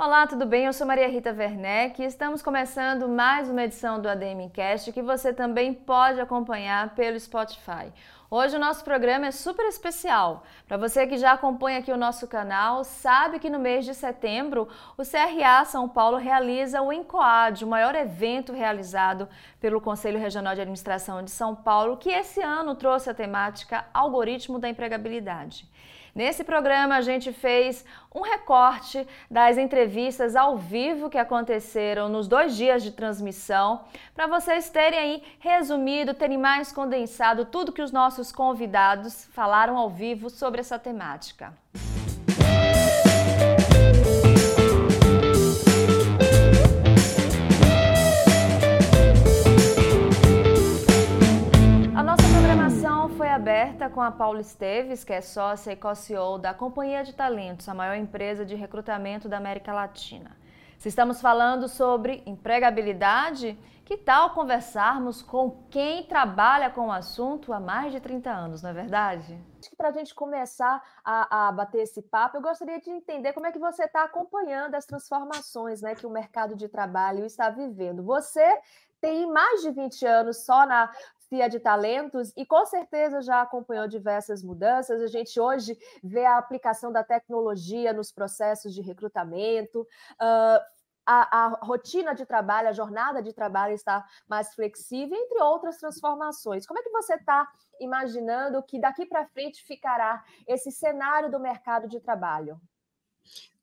Olá, tudo bem? Eu sou Maria Rita Werneck e estamos começando mais uma edição do ADM Cast que você também pode acompanhar pelo Spotify. Hoje o nosso programa é super especial. Para você que já acompanha aqui o nosso canal, sabe que no mês de setembro o CRA São Paulo realiza o ENCOAD, o maior evento realizado pelo Conselho Regional de Administração de São Paulo, que esse ano trouxe a temática Algoritmo da Empregabilidade. Nesse programa, a gente fez um recorte das entrevistas ao vivo que aconteceram nos dois dias de transmissão, para vocês terem aí resumido, terem mais condensado tudo que os nossos convidados falaram ao vivo sobre essa temática. Aberta com a Paula Esteves, que é sócia e co-CEO da Companhia de Talentos, a maior empresa de recrutamento da América Latina. Se estamos falando sobre empregabilidade, que tal conversarmos com quem trabalha com o assunto há mais de 30 anos, não é verdade? Acho que para a gente começar a, a, bater esse papo, eu gostaria de entender como é que você está acompanhando as transformações né, que o mercado de trabalho está vivendo. Você tem mais de 20 anos só na CIA de talentos e com certeza já acompanhou diversas mudanças. A gente hoje vê a aplicação da tecnologia nos processos de recrutamento. Uh, a, a, rotina de trabalho, a jornada de trabalho está mais flexível, entre outras transformações. Como é que você está imaginando que daqui para frente ficará esse cenário do mercado de trabalho?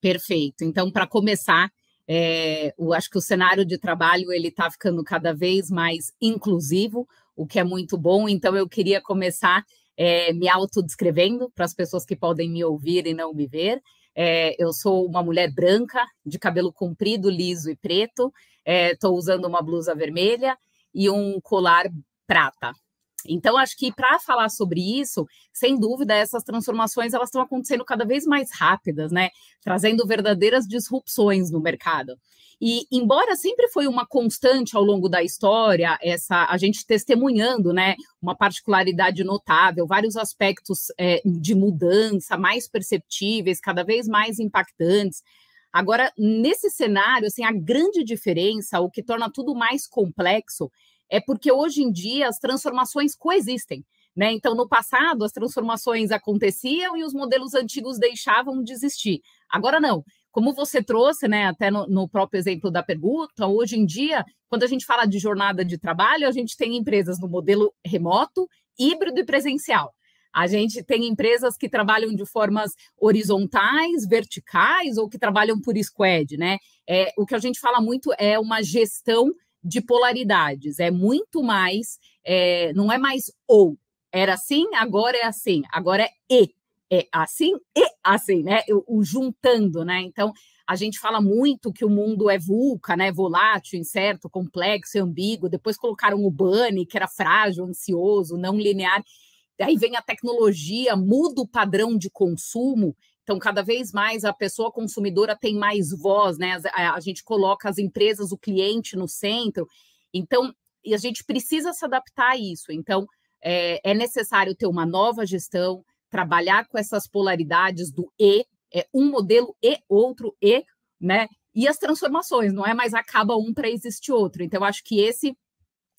Perfeito. Então, para começar, é, eu acho que o cenário de trabalho ele está ficando cada vez mais inclusivo o que é muito bom. Então, eu queria começar é, me autodescrevendo para as pessoas que podem me ouvir e não me ver. É, eu sou uma mulher branca, de cabelo comprido, liso e preto. Estou é, usando uma blusa vermelha e um colar prata. Então, acho que para falar sobre isso, sem dúvida, essas transformações elas estão acontecendo cada vez mais rápidas, né? Trazendo verdadeiras disrupções no mercado. E embora sempre foi uma constante ao longo da história, essa a gente testemunhando, né, uma particularidade notável, vários aspectos é, de mudança mais perceptíveis, cada vez mais impactantes. Agora, nesse cenário, assim, a grande diferença, o que torna tudo mais complexo, é porque hoje em dia as transformações coexistem. Né? Então, no passado, as transformações aconteciam e os modelos antigos deixavam de existir. Agora, não. Como você trouxe, né, até no, no, próprio exemplo da pergunta, hoje em dia, quando a gente fala de jornada de trabalho, a gente tem empresas no modelo remoto, híbrido e presencial. A gente tem empresas que trabalham de formas horizontais, verticais ou que trabalham por squad, né? É, o que a gente fala muito é uma gestão de polaridades, é muito mais, é, não é mais ou, era assim, agora é assim, agora é e é assim e assim, né? O, o, juntando, né? Então, a gente fala muito que o mundo é vulca, né? Volátil, incerto, complexo ambíguo. Depois colocaram o Bunny, que era frágil, ansioso, não linear. Daí vem a tecnologia, muda o padrão de consumo. Então, cada vez mais a pessoa consumidora tem mais voz, né? A, gente coloca as empresas, o cliente no centro. Então, e a gente precisa se adaptar a isso. Então, é, é necessário ter uma nova gestão, trabalhar com essas polaridades do e, é um modelo e outro e, né? E as transformações, não é mais acaba um para existir outro. Então, acho que esse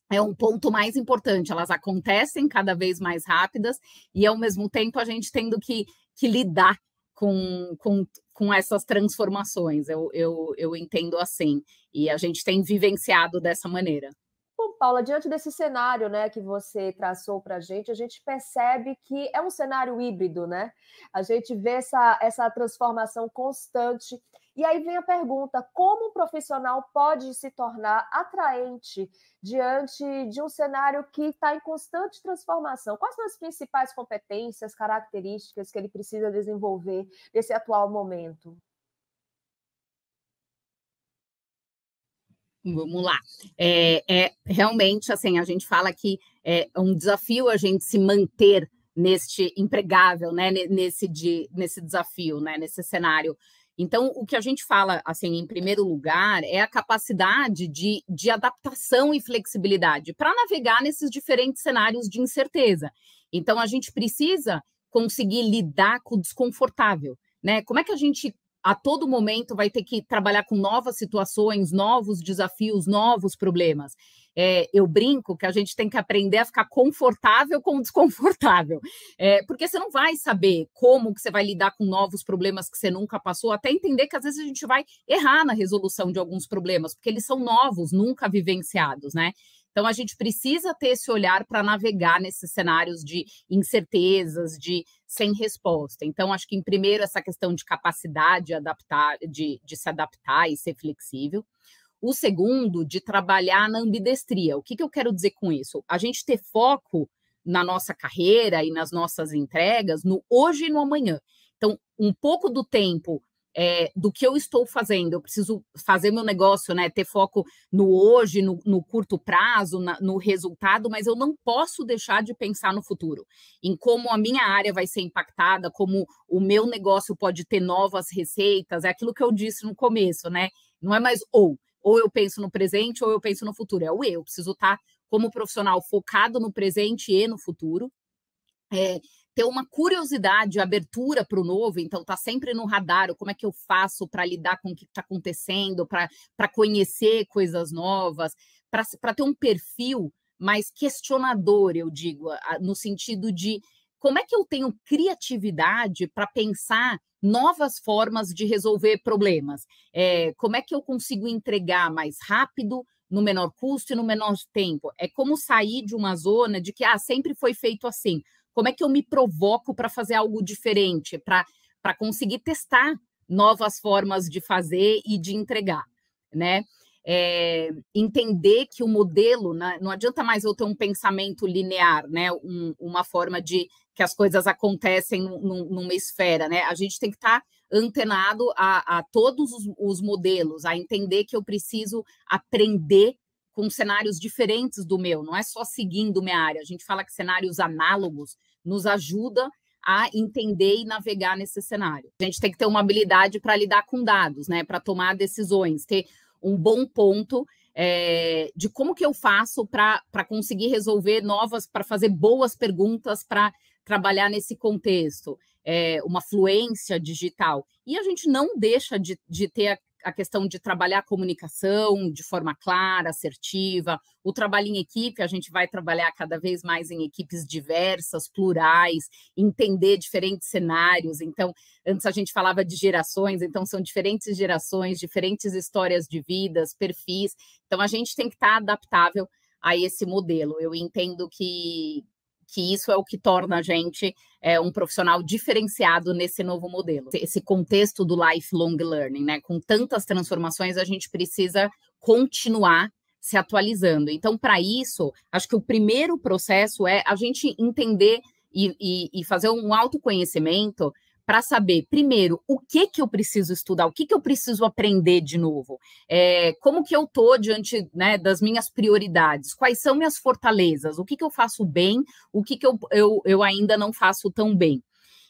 é um ponto mais importante. Elas acontecem cada vez mais rápidas e, ao mesmo tempo, a gente tendo que, que lidar com, com, com essas transformações. Eu, eu, eu entendo assim. E a gente tem vivenciado dessa maneira. Paula, diante desse cenário né, que você traçou para a gente, a gente percebe que é um cenário híbrido, né? A gente vê essa, essa transformação constante. E aí vem a pergunta: como um profissional pode se tornar atraente diante de um cenário que está em constante transformação? Quais são as principais competências, características que ele precisa desenvolver nesse atual momento? Vamos lá. É, é, realmente assim, a gente fala que é um desafio a gente se manter neste empregável, né? Nesse, de, nesse desafio, né? Nesse cenário. Então, o que a gente fala, assim, em primeiro lugar, é a capacidade de, de adaptação e flexibilidade para navegar nesses diferentes cenários de incerteza. Então, a gente precisa conseguir lidar com o desconfortável, né? Como é que a gente a todo momento vai ter que trabalhar com novas situações, novos desafios, novos problemas. É, eu brinco que a gente tem que aprender a ficar confortável com o desconfortável, é, porque você não vai saber como que você vai lidar com novos problemas que você nunca passou, até entender que às vezes a gente vai errar na resolução de alguns problemas, porque eles são novos, nunca vivenciados, né? Então, a gente precisa ter esse olhar para navegar nesses cenários de incertezas, de sem resposta. Então, acho que, em primeiro, essa questão de capacidade de, adaptar, de, de se adaptar e ser flexível. O segundo, de trabalhar na ambidestria. O que, que eu quero dizer com isso? A gente ter foco na nossa carreira e nas nossas entregas no hoje e no amanhã. Então, um pouco do tempo é, do que eu estou fazendo. Eu preciso fazer meu negócio, né? Ter foco no hoje, no, no curto prazo, na, no resultado, mas eu não posso deixar de pensar no futuro, em como a minha área vai ser impactada, como o meu negócio pode ter novas receitas. É aquilo que eu disse no começo, né? Não é mais ou. Ou eu penso no presente ou eu penso no futuro. É o eu. Preciso estar como profissional focado no presente e no futuro. É, ter uma curiosidade, abertura para o novo, então tá sempre no radar, como é que eu faço para lidar com o que está acontecendo, para conhecer coisas novas, para ter um perfil mais questionador, eu digo, no sentido de como é que eu tenho criatividade para pensar novas formas de resolver problemas? É, como é que eu consigo entregar mais rápido, no menor custo e no menor tempo? É como sair de uma zona de que ah, sempre foi feito assim. Como é que eu me provoco para fazer algo diferente, para conseguir testar novas formas de fazer e de entregar, né? É, entender que o modelo, né, não adianta mais eu ter um pensamento linear, né? Um, uma forma de que as coisas acontecem num, numa esfera, né? A gente tem que estar tá antenado a, a todos os, os modelos, a entender que eu preciso aprender com cenários diferentes do meu, não é só seguindo minha área. A gente fala que cenários análogos nos ajuda a entender e navegar nesse cenário. A gente tem que ter uma habilidade para lidar com dados, né? Para tomar decisões, ter um bom ponto é, de como que eu faço para conseguir resolver novas, para fazer boas perguntas para trabalhar nesse contexto, é, uma fluência digital. E a gente não deixa de, de ter a questão de trabalhar a comunicação de forma clara, assertiva, o trabalho em equipe, a gente vai trabalhar cada vez mais em equipes diversas, plurais, entender diferentes cenários. Então, antes a gente falava de gerações, então são diferentes gerações, diferentes histórias de vidas, perfis. Então, a gente tem que estar adaptável a esse modelo. Eu entendo que, que isso é o que torna a gente é, um profissional diferenciado nesse novo modelo. Esse contexto do lifelong learning, né? Com tantas transformações, a gente precisa continuar se atualizando. Então, para isso, acho que o primeiro processo é a gente entender e, e, e fazer um autoconhecimento para saber, primeiro, o que que eu preciso estudar, o que que eu preciso aprender de novo, é, como que eu estou diante né, das minhas prioridades, quais são minhas fortalezas, o que que eu faço bem, o que que eu, eu, eu ainda não faço tão bem.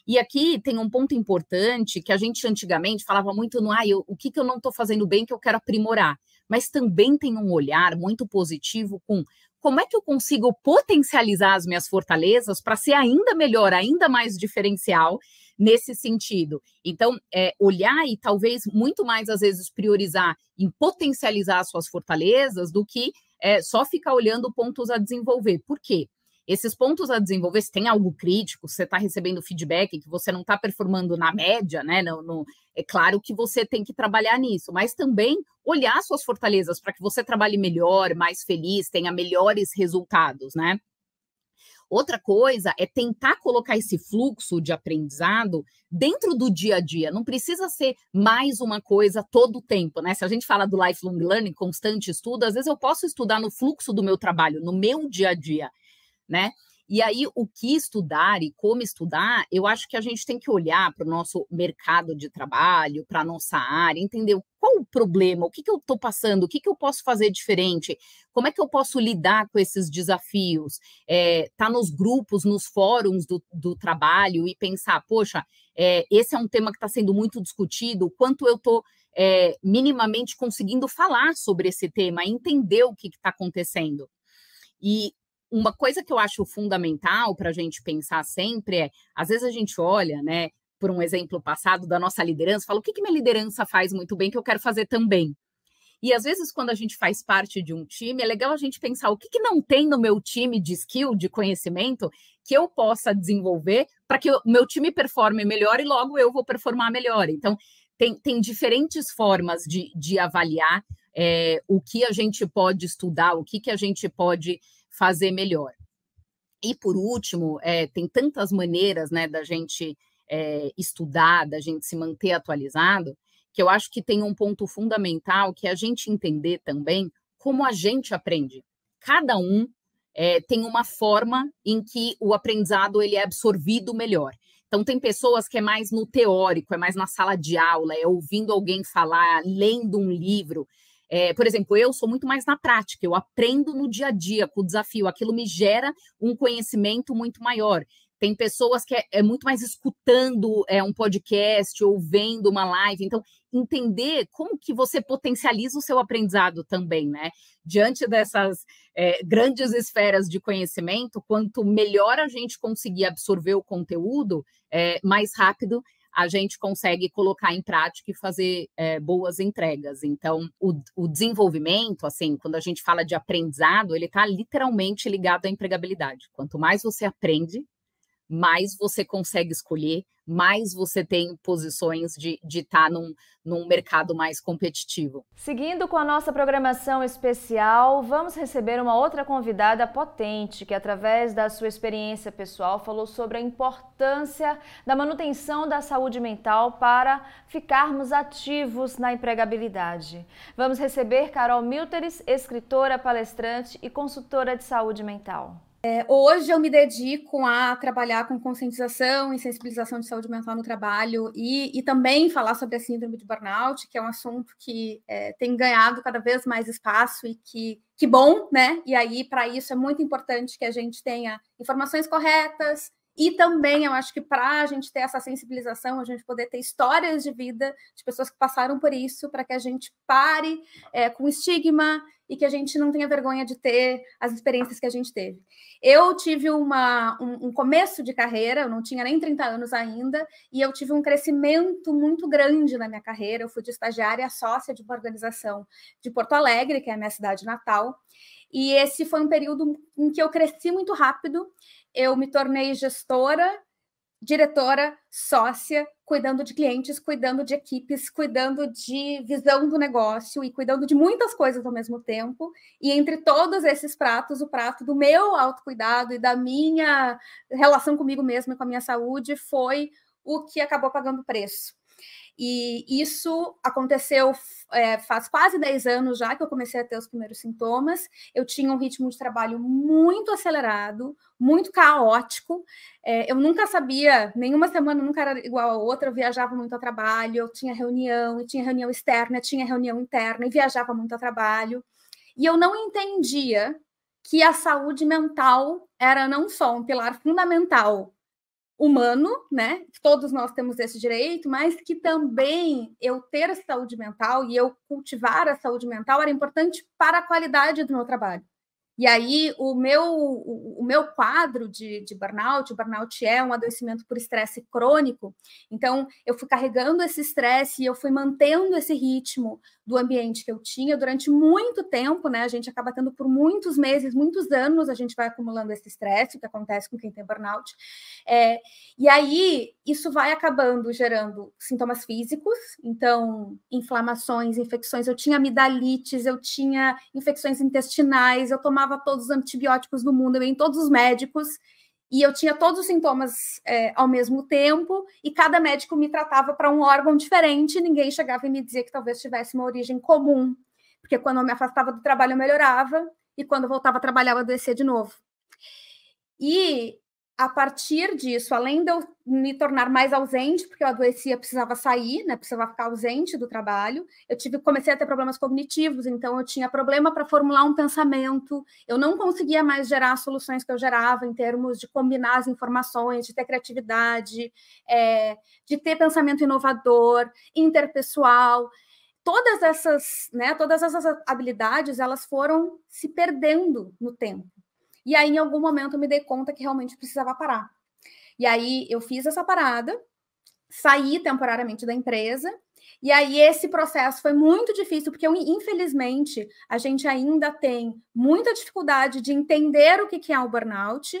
E aqui tem um ponto importante que a gente antigamente falava muito no ah, eu, o que, que eu não estou fazendo bem que eu quero aprimorar, mas também tem um olhar muito positivo com como é que eu consigo potencializar as minhas fortalezas para ser ainda melhor, ainda mais diferencial nesse sentido. Então, é, olhar e talvez muito mais às vezes priorizar em potencializar as suas fortalezas do que é, só ficar olhando pontos a desenvolver. Por quê? Esses pontos a desenvolver, se tem algo crítico, você está recebendo feedback que você não está performando na média, né? No, no, é claro que você tem que trabalhar nisso, mas também olhar suas fortalezas para que você trabalhe melhor, mais feliz, tenha melhores resultados, né? Outra coisa é tentar colocar esse fluxo de aprendizado dentro do dia a dia. Não precisa ser mais uma coisa todo o tempo, né? Se a gente fala do lifelong learning, constante estudo, às vezes eu posso estudar no fluxo do meu trabalho, no meu dia a dia, né? E aí, o que estudar e como estudar, eu acho que a gente tem que olhar para o nosso mercado de trabalho, para a nossa área, entender qual o problema, o que, que eu estou passando, o que, que eu posso fazer diferente, como é que eu posso lidar com esses desafios, é, tá nos grupos, nos fóruns do, do trabalho e pensar, poxa, é, esse é um tema que está sendo muito discutido, quanto eu estou é, minimamente conseguindo falar sobre esse tema, entender o que está acontecendo. E uma coisa que eu acho fundamental para a gente pensar sempre é, às vezes a gente olha, né, por um exemplo passado da nossa liderança, fala o que, que minha liderança faz muito bem que eu quero fazer também. E às vezes, quando a gente faz parte de um time, é legal a gente pensar o que, que não tem no meu time de skill, de conhecimento, que eu possa desenvolver para que o meu time performe melhor e logo eu vou performar melhor. Então, tem, tem diferentes formas de, de avaliar é, o que a gente pode estudar, o que, que a gente pode fazer melhor. E por último, é, tem tantas maneiras né, da gente é, estudar, da gente se manter atualizado, que eu acho que tem um ponto fundamental que é a gente entender também como a gente aprende. Cada um é, tem uma forma em que o aprendizado ele é absorvido melhor. Então, tem pessoas que é mais no teórico, é mais na sala de aula, é ouvindo alguém falar, lendo um livro. É, por exemplo, eu sou muito mais na prática, eu aprendo no dia a dia com o desafio, aquilo me gera um conhecimento muito maior. Tem pessoas que é, é muito mais escutando é, um podcast ou vendo uma live. Então, entender como que você potencializa o seu aprendizado também, né? Diante dessas é, grandes esferas de conhecimento, quanto melhor a gente conseguir absorver o conteúdo, é, mais rápido a gente consegue colocar em prática e fazer é, boas entregas. Então, o, o, desenvolvimento, assim, quando a gente fala de aprendizado, ele está literalmente ligado à empregabilidade. Quanto mais você aprende, mais você consegue escolher, mais você tem posições de estar tá num, num mercado mais competitivo. Seguindo com a nossa programação especial, vamos receber uma outra convidada potente que, através da sua experiência pessoal, falou sobre a importância da manutenção da saúde mental para ficarmos ativos na empregabilidade. Vamos receber Carol Milteres, escritora, palestrante e consultora de saúde mental. É, hoje eu me dedico a trabalhar com conscientização e sensibilização de saúde mental no trabalho e, e também falar sobre a síndrome de burnout, que é um assunto que é, tem ganhado cada vez mais espaço e que, que bom, né? E aí, para isso, é muito importante que a gente tenha informações corretas, e também eu acho que para a gente ter essa sensibilização, a gente poder ter histórias de vida de pessoas que passaram por isso, para que a gente pare é, com estigma e que a gente não tenha vergonha de ter as experiências que a gente teve. Eu tive uma, um, um, começo de carreira, eu não tinha nem 30 anos ainda, e eu tive um crescimento muito grande na minha carreira. Eu fui de estagiária sócia de uma organização de Porto Alegre, que é a minha cidade natal, e esse foi um período em que eu cresci muito rápido eu me tornei gestora, diretora, sócia, cuidando de clientes, cuidando de equipes, cuidando de visão do negócio e cuidando de muitas coisas ao mesmo tempo. E entre todos esses pratos, o prato do meu autocuidado e da minha relação comigo mesma e com a minha saúde foi o que acabou pagando preço. E isso aconteceu é, faz quase 10 anos já que eu comecei a ter os primeiros sintomas. Eu tinha um ritmo de trabalho muito acelerado, muito caótico. É, eu nunca sabia, nenhuma semana nunca era igual a outra. Eu viajava muito a trabalho, eu tinha reunião, eu tinha reunião externa, tinha reunião interna e viajava muito a trabalho. E eu não entendia que a saúde mental era não só um pilar fundamental humano, né? Todos nós temos esse direito, mas que também eu ter saúde mental e eu cultivar a saúde mental era importante para a qualidade do meu trabalho. E aí, o meu, o, o meu quadro de, de, burnout, o burnout é um adoecimento por estresse crônico, então eu fui carregando esse estresse e eu fui mantendo esse ritmo do ambiente que eu tinha durante muito tempo, né? A gente acaba tendo por muitos meses, muitos anos, a gente vai acumulando esse estresse, o que acontece com quem tem burnout. É, e aí, isso vai acabando gerando sintomas físicos, então, inflamações, infecções. Eu tinha amidalites, eu tinha infecções intestinais, eu tomava todos os antibióticos do mundo, eu ia em todos os médicos, e eu tinha todos os sintomas é, ao mesmo tempo, e cada médico me tratava para um órgão diferente, ninguém chegava e me dizia que talvez tivesse uma origem comum, porque quando eu me afastava do trabalho eu melhorava, e quando eu voltava a trabalhar eu adoecia de novo. E a partir disso, além de eu me tornar mais ausente, porque eu adoecia, precisava sair, né, precisava ficar ausente do trabalho, eu tive, comecei a ter problemas cognitivos, então eu tinha problema para formular um pensamento, eu não conseguia mais gerar as soluções que eu gerava em termos de combinar as informações, de ter criatividade, é, de ter pensamento inovador, interpessoal, todas essas, né, todas essas habilidades, elas foram se perdendo no tempo. E aí, em algum momento, eu me dei conta que realmente precisava parar. E aí, eu fiz essa parada, saí temporariamente da empresa. E aí esse processo foi muito difícil, porque infelizmente a gente ainda tem muita dificuldade de entender o que é o burnout,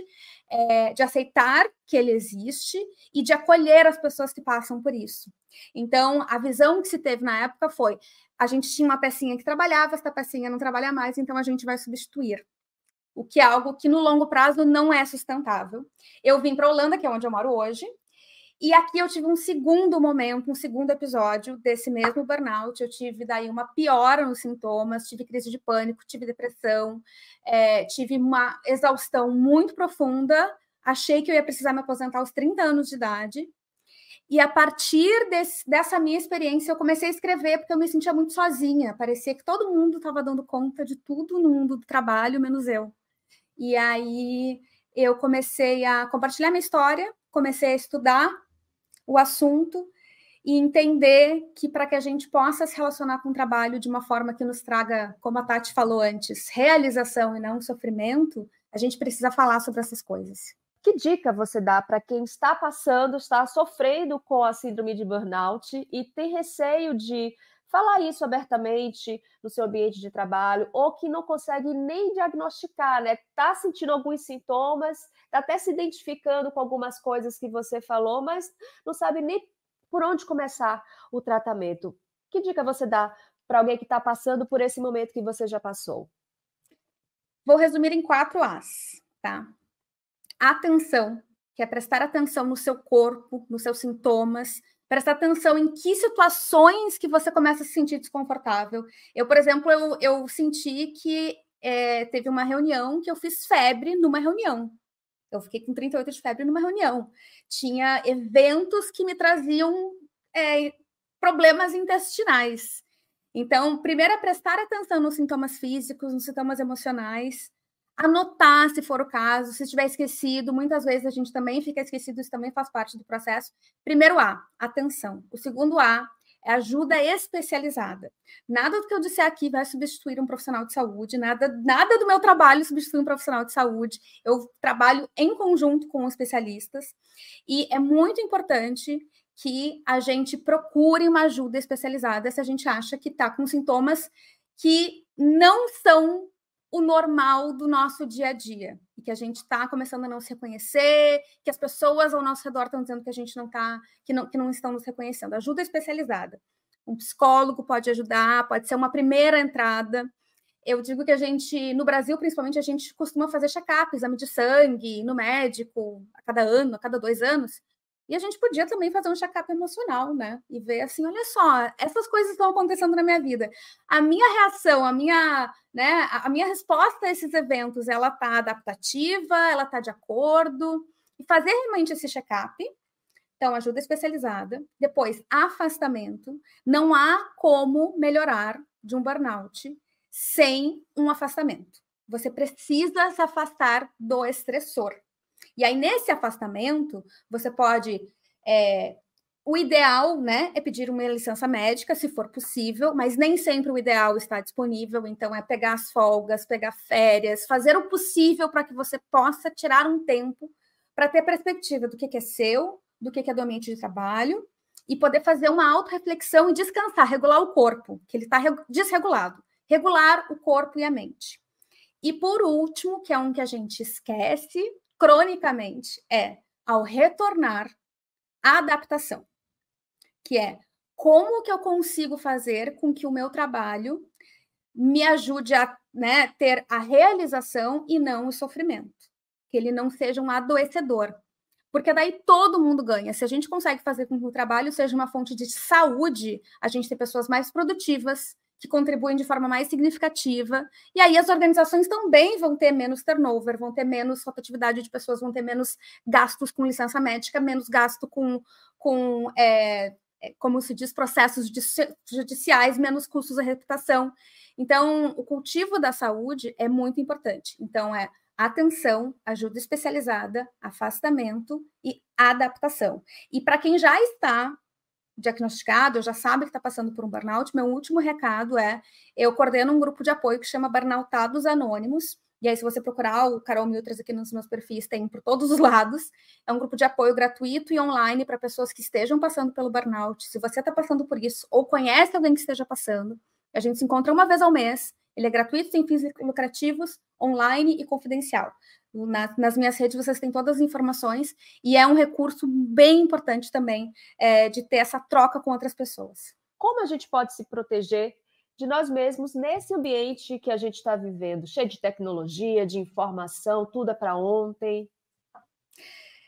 é, de aceitar que ele existe e de acolher as pessoas que passam por isso. Então, a visão que se teve na época foi: a gente tinha uma pecinha que trabalhava, essa pecinha não trabalha mais, então a gente vai substituir. O que é algo que no longo prazo não é sustentável. Eu vim para a Holanda, que é onde eu moro hoje, e aqui eu tive um segundo momento, um segundo episódio desse mesmo burnout. Eu tive daí uma piora nos sintomas, tive crise de pânico, tive depressão, é, tive uma exaustão muito profunda. Achei que eu ia precisar me aposentar aos 30 anos de idade. E a partir desse, dessa minha experiência, eu comecei a escrever porque eu me sentia muito sozinha. Parecia que todo mundo estava dando conta de tudo no mundo do trabalho, menos eu. E aí eu comecei a compartilhar minha história, comecei a estudar o assunto e entender que para que a gente possa se relacionar com o trabalho de uma forma que nos traga, como a Tati falou antes, realização e não sofrimento, a gente precisa falar sobre essas coisas. Que dica você dá para quem está passando, está sofrendo com a síndrome de burnout e tem receio de falar isso abertamente no seu ambiente de trabalho, ou que não consegue nem diagnosticar, né? Tá sentindo alguns sintomas, tá até se identificando com algumas coisas que você falou, mas não sabe nem por onde começar o tratamento. Que dica você dá para alguém que está passando por esse momento que você já passou? Vou resumir em quatro As, tá? Atenção, que é prestar atenção no seu corpo, nos seus sintomas, prestar atenção em que situações que você começa a se sentir desconfortável. Eu, por exemplo, eu, eu senti que é, teve uma reunião que eu fiz febre numa reunião. Eu fiquei com 38 de febre numa reunião. Tinha eventos que me traziam é, problemas intestinais. Então, primeiro é prestar atenção nos sintomas físicos, nos sintomas emocionais, anotar se for o caso, se estiver esquecido, muitas vezes a gente também fica esquecido, isso também faz parte do processo. Primeiro A, atenção. O segundo A é ajuda especializada. Nada do que eu disser aqui vai substituir um profissional de saúde, nada, nada do meu trabalho substitui um profissional de saúde. Eu trabalho em conjunto com especialistas e é muito importante que a gente procure uma ajuda especializada se a gente acha que está com sintomas que não são o normal do nosso dia a dia e que a gente está começando a não se reconhecer, que as pessoas ao nosso redor estão dizendo que a gente não está, que não, que não estão nos reconhecendo. Ajuda especializada. Um psicólogo pode ajudar, pode ser uma primeira entrada. Eu digo que a gente, no Brasil, principalmente, a gente costuma fazer check-up, exame de sangue, no médico, a cada ano, a cada dois anos, e a gente podia também fazer um check-up emocional, né? E ver assim, olha só, essas coisas estão acontecendo na minha vida. A minha reação, a minha, né, a minha resposta a esses eventos, ela tá adaptativa, ela tá de acordo. E fazer realmente esse check-up. Então, ajuda especializada. Depois, afastamento. Não há como melhorar de um burnout sem um afastamento. Você precisa se afastar do estressor. E aí, nesse afastamento, você pode. É, o ideal, né, é pedir uma licença médica, se for possível, mas nem sempre o ideal está disponível. Então, é pegar as folgas, pegar férias, fazer o possível para que você possa tirar um tempo para ter perspectiva do que, que é seu, do que, que é do ambiente de trabalho e poder fazer uma auto-reflexão e descansar, regular o corpo, que ele está desregulado. Regular o corpo e a mente. E por último, que é um que a gente esquece, cronicamente é ao retornar a adaptação, que é como que eu consigo fazer com que o meu trabalho me ajude a né, ter a realização e não o sofrimento, que ele não seja um adoecedor, porque daí todo mundo ganha. Se a gente consegue fazer com que o trabalho seja uma fonte de saúde, a gente tem pessoas mais produtivas, que contribuem de forma mais significativa. E aí as organizações também vão ter menos turnover, vão ter menos rotatividade de pessoas, vão ter menos gastos com licença médica, menos gasto com, com é, é como se diz, processos judiciais, menos custos da reputação. Então, o cultivo da saúde é muito importante. Então, é atenção, ajuda especializada, afastamento e adaptação. E para quem já está diagnosticado, já sabe que está passando por um burnout, meu último recado é: eu coordeno um grupo de apoio que chama Burnoutados Anônimos. E aí, se você procurar o Carol Miltras aqui nos meus perfis, tem por todos os lados. É um grupo de apoio gratuito e online para pessoas que estejam passando pelo burnout. Se você está passando por isso ou conhece alguém que esteja passando, a gente se encontra uma vez ao mês. Ele é gratuito, sem fins lucrativos, online e confidencial. Na, nas minhas redes vocês têm todas as informações e é um recurso bem importante também é, de ter essa troca com outras pessoas. Como a gente pode se proteger de nós mesmos nesse ambiente que a gente está vivendo, cheio de tecnologia, de informação, tudo é para ontem?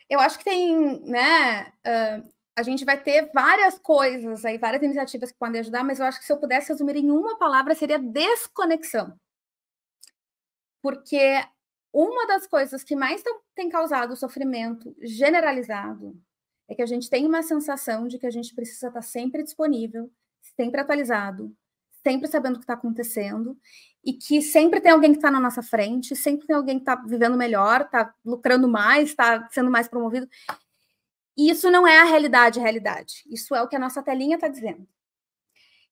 Eu acho que tem, né? Uh, a gente vai ter várias coisas aí, várias iniciativas que podem ajudar, mas eu acho que se eu pudesse resumir em uma palavra seria desconexão. Porque uma das coisas que mais tem causado sofrimento generalizado é que a gente tem uma sensação de que a gente precisa estar sempre disponível, sempre atualizado, sempre sabendo o que está acontecendo, e que sempre tem alguém que está na nossa frente, sempre tem alguém que está vivendo melhor, está lucrando mais, está sendo mais promovido. E isso não é a realidade, a realidade. Isso é o que a nossa telinha está dizendo.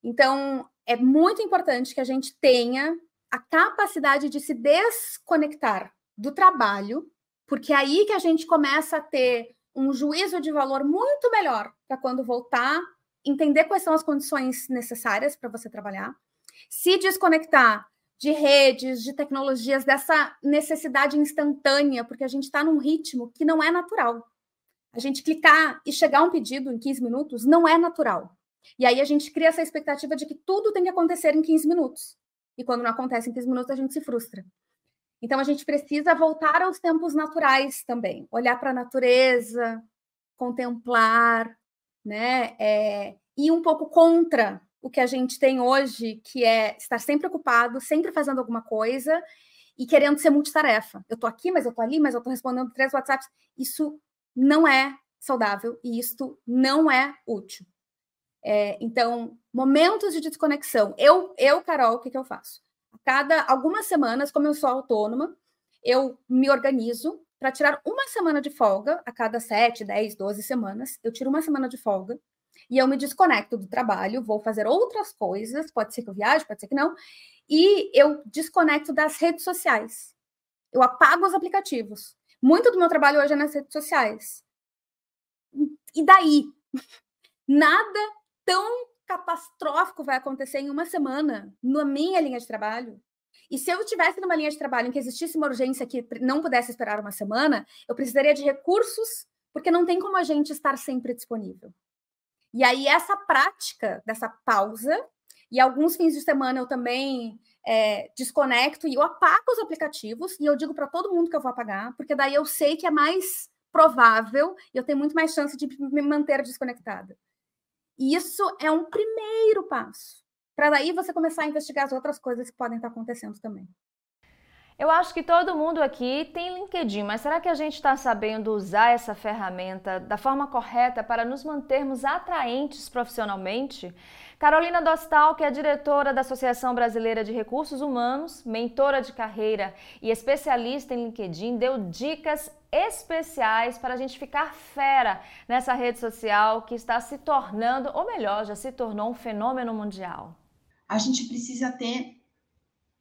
Então, é muito importante que a gente tenha a capacidade de se desconectar do trabalho, porque é aí que a gente começa a ter um juízo de valor muito melhor para quando voltar entender quais são as condições necessárias para você trabalhar, se desconectar de redes, de tecnologias, dessa necessidade instantânea, porque a gente está num ritmo que não é natural. A gente clicar e chegar a um pedido em 15 minutos não é natural. E aí a gente cria essa expectativa de que tudo tem que acontecer em 15 minutos. E quando não acontece em 15 minutos, a gente se frustra. Então a gente precisa voltar aos tempos naturais também, olhar para a natureza, contemplar, né? É, e um pouco contra o que a gente tem hoje, que é estar sempre ocupado, sempre fazendo alguma coisa e querendo ser multitarefa. Eu estou aqui, mas eu estou ali, mas eu estou respondendo três WhatsApps. Isso não é saudável e isto não é útil. É, então, momentos de desconexão. Eu, eu Carol, o que, que eu faço? Cada algumas semanas, como eu sou autônoma, eu me organizo para tirar uma semana de folga a cada 7, 10, 12 semanas. Eu tiro uma semana de folga e eu me desconecto do trabalho, vou fazer outras coisas, pode ser que eu viaje, pode ser que não, e eu desconecto das redes sociais. Eu apago os aplicativos. Muito do meu trabalho hoje é nas redes sociais. E daí? Nada tão catastrófico vai acontecer em uma semana na minha linha de trabalho. E se eu estivesse numa linha de trabalho em que existisse uma urgência que não pudesse esperar uma semana, eu precisaria de recursos, porque não tem como a gente estar sempre disponível. E aí, essa prática dessa pausa, e alguns fins de semana eu também é, desconecto e eu apago os aplicativos, e eu digo para todo mundo que eu vou apagar, porque daí eu sei que é mais provável e eu tenho muito mais chance de me manter desconectada. Isso é um primeiro passo para daí você começar a investigar as outras coisas que podem estar acontecendo também. Eu acho que todo mundo aqui tem LinkedIn, mas será que a gente está sabendo usar essa ferramenta da forma correta para nos mantermos atraentes profissionalmente? Carolina Dostal, que é diretora da Associação Brasileira de Recursos Humanos, mentora de carreira e especialista em LinkedIn, deu dicas especiais para a gente ficar fera nessa rede social que está se tornando, ou melhor, já se tornou um fenômeno mundial a gente precisa ter,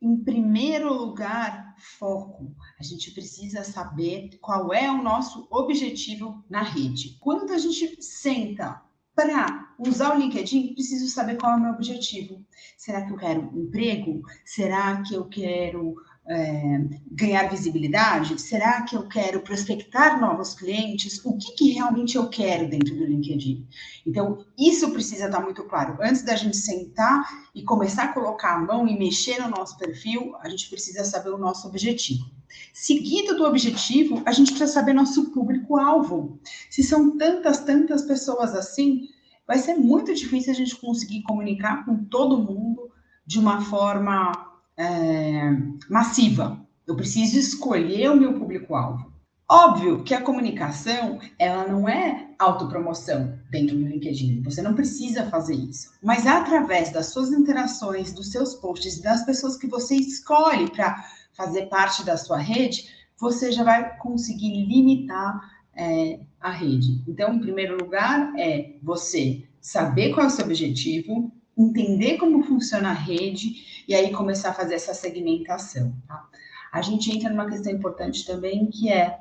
em primeiro lugar, foco. A gente precisa saber qual é o nosso objetivo na rede. Quando a gente senta para usar o LinkedIn, preciso saber qual é o meu objetivo. Será que eu quero emprego? Será que eu quero é, ganhar visibilidade? Será que eu quero prospectar novos clientes? O que, que realmente eu quero dentro do LinkedIn? Então, isso precisa estar muito claro. Antes da gente sentar e começar a colocar a mão e mexer no nosso perfil, a gente precisa saber o nosso objetivo. Seguido do objetivo, a gente precisa saber nosso público-alvo. Se são tantas, tantas pessoas assim, vai ser muito difícil a gente conseguir comunicar com todo mundo de uma forma é, massiva. Eu preciso escolher o meu público-alvo. Óbvio que a comunicação, ela não é autopromoção dentro do LinkedIn. Você não precisa fazer isso. Mas através das suas interações, dos seus posts, das pessoas que você escolhe para fazer parte da sua rede, você já vai conseguir limitar é, a rede. Então, em primeiro lugar, é você saber qual é o seu objetivo, entender como funciona a rede e aí começar a fazer essa segmentação. Tá? a gente entra numa questão importante também, que é,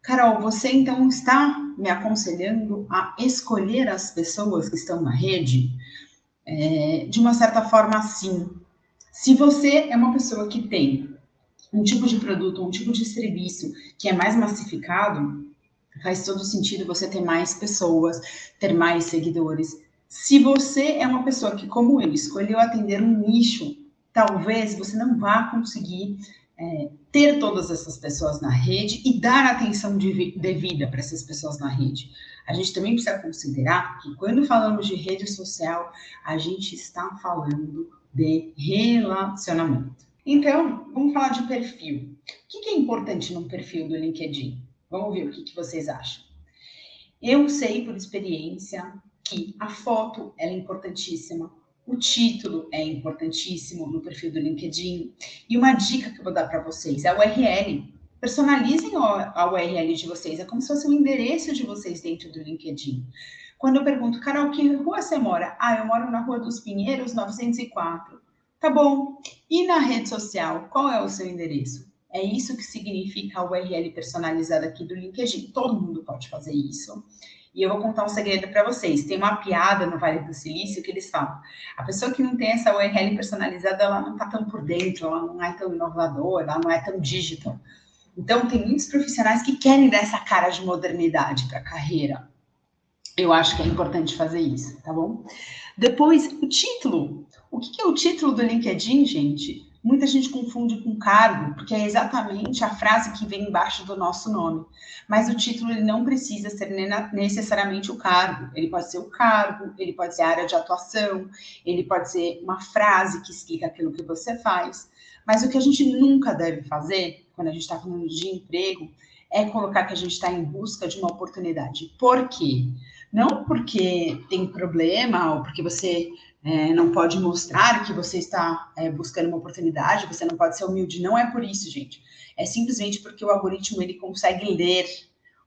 Carol, você então está me aconselhando a escolher as pessoas que estão na rede? É, de uma certa forma, sim. Se você é uma pessoa que tem um tipo de produto, um tipo de serviço que é mais massificado, faz todo sentido você ter mais pessoas, ter mais seguidores. Se você é uma pessoa que, como eu, escolheu atender um nicho, talvez você não vá conseguir é, ter todas essas pessoas na rede e dar atenção de, devida para essas pessoas na rede. A gente também precisa considerar que quando falamos de rede social, a gente está falando de relacionamento. Então, vamos falar de perfil. O que é importante num perfil do LinkedIn? Vamos ver o que, vocês acham. Eu sei por experiência que a foto é importantíssima, o título é importantíssimo no perfil do LinkedIn. E uma dica que eu vou dar para vocês é a URL. Personalizem a URL de vocês, é como se fosse um endereço de vocês dentro do LinkedIn. Quando eu pergunto, Carol, que rua você mora? Ah, eu moro na Rua dos Pinheiros, 904. Tá bom. E na rede social, qual é o seu endereço? É isso que significa a URL personalizada aqui do LinkedIn. Todo mundo pode fazer isso. E eu vou contar um segredo para vocês. Tem uma piada no Vale do Silício que eles falam: a pessoa que não tem essa URL personalizada, ela não está tão por dentro, ela não é tão inovadora, ela não é tão digital. Então, tem muitos profissionais que querem dar essa cara de modernidade para a carreira. Eu acho que é importante fazer isso, tá bom? Depois, o título. O que é o título do LinkedIn, gente? Muita gente confunde com cargo, porque é exatamente a frase que vem embaixo do nosso nome. Mas o título ele não precisa ser necessariamente o cargo. Ele pode ser o cargo, ele pode ser a área de atuação, ele pode ser uma frase que explica aquilo que você faz. Mas o que a gente nunca deve fazer, quando a gente está falando de emprego, é colocar que a gente está em busca de uma oportunidade. Por quê? Não porque tem problema ou porque você é, não pode mostrar que você está é, buscando uma oportunidade, você não pode ser humilde. Não é por isso, gente. É simplesmente porque o algoritmo ele consegue ler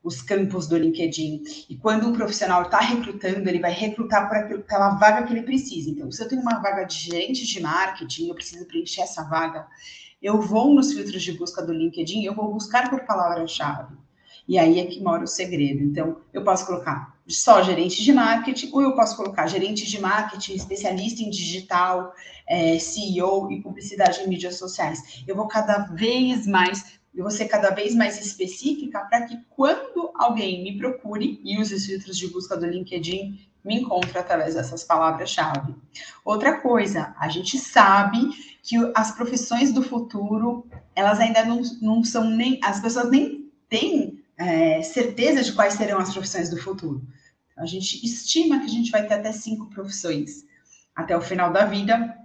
os campos do LinkedIn. E quando um profissional está recrutando, ele vai recrutar por aquela vaga que ele precisa. Então, se eu tenho uma vaga de gerente de marketing, eu preciso preencher essa vaga, eu vou nos filtros de busca do LinkedIn, eu vou buscar por palavra-chave. E aí é que mora o segredo. Então, eu posso colocar só gerente de marketing, ou eu posso colocar gerente de marketing, especialista em digital, é, CEO e publicidade em mídias sociais. Eu vou cada vez mais, eu vou ser cada vez mais específica para que quando alguém me procure e use os filtros de busca do LinkedIn, me encontre através dessas palavras-chave. Outra coisa, a gente sabe que as profissões do futuro, elas ainda não, não são nem, as pessoas nem têm é, certeza de quais serão as profissões do futuro. A gente estima que a gente vai ter até cinco profissões até o final da vida,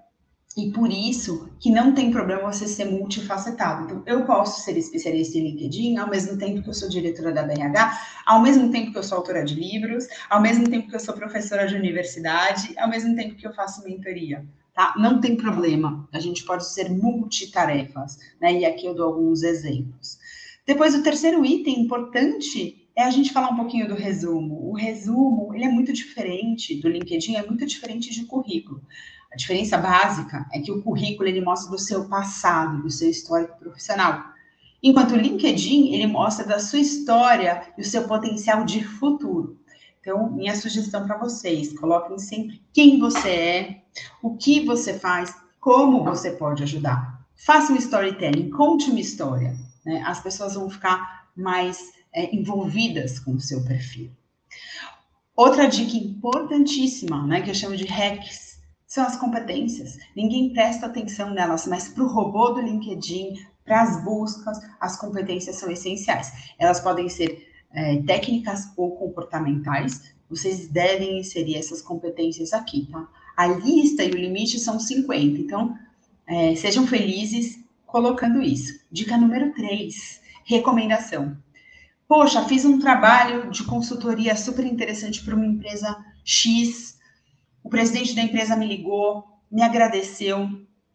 e por isso que não tem problema você ser multifacetado. Então, eu posso ser especialista em LinkedIn, ao mesmo tempo que eu sou diretora da BRH, ao mesmo tempo que eu sou autora de livros, ao mesmo tempo que eu sou professora de universidade, ao mesmo tempo que eu faço mentoria. Tá? Não tem problema, a gente pode ser multitarefas, né? E aqui eu dou alguns exemplos. Depois, o terceiro item importante é a gente falar um pouquinho do resumo. O resumo, ele é muito diferente do LinkedIn, é muito diferente de currículo. A diferença básica é que o currículo, ele mostra do seu passado, do seu histórico profissional. Enquanto o LinkedIn, ele mostra da sua história e o seu potencial de futuro. Então, minha sugestão para vocês, coloquem sempre quem você é, o que você faz, como você pode ajudar. Faça um storytelling, conte uma história né, as pessoas vão ficar mais é, envolvidas com o seu perfil. Outra dica importantíssima, né, que eu chamo de hacks, são as competências. Ninguém presta atenção nelas, mas para o robô do LinkedIn, para as buscas, as competências são essenciais. Elas podem ser é, técnicas ou comportamentais. Vocês devem inserir essas competências aqui, tá? A lista e o limite são 50. Então, é, sejam felizes colocando isso. Dica número 3, recomendação. Poxa, fiz um trabalho de consultoria super interessante para uma empresa X. O presidente da empresa me ligou, me agradeceu.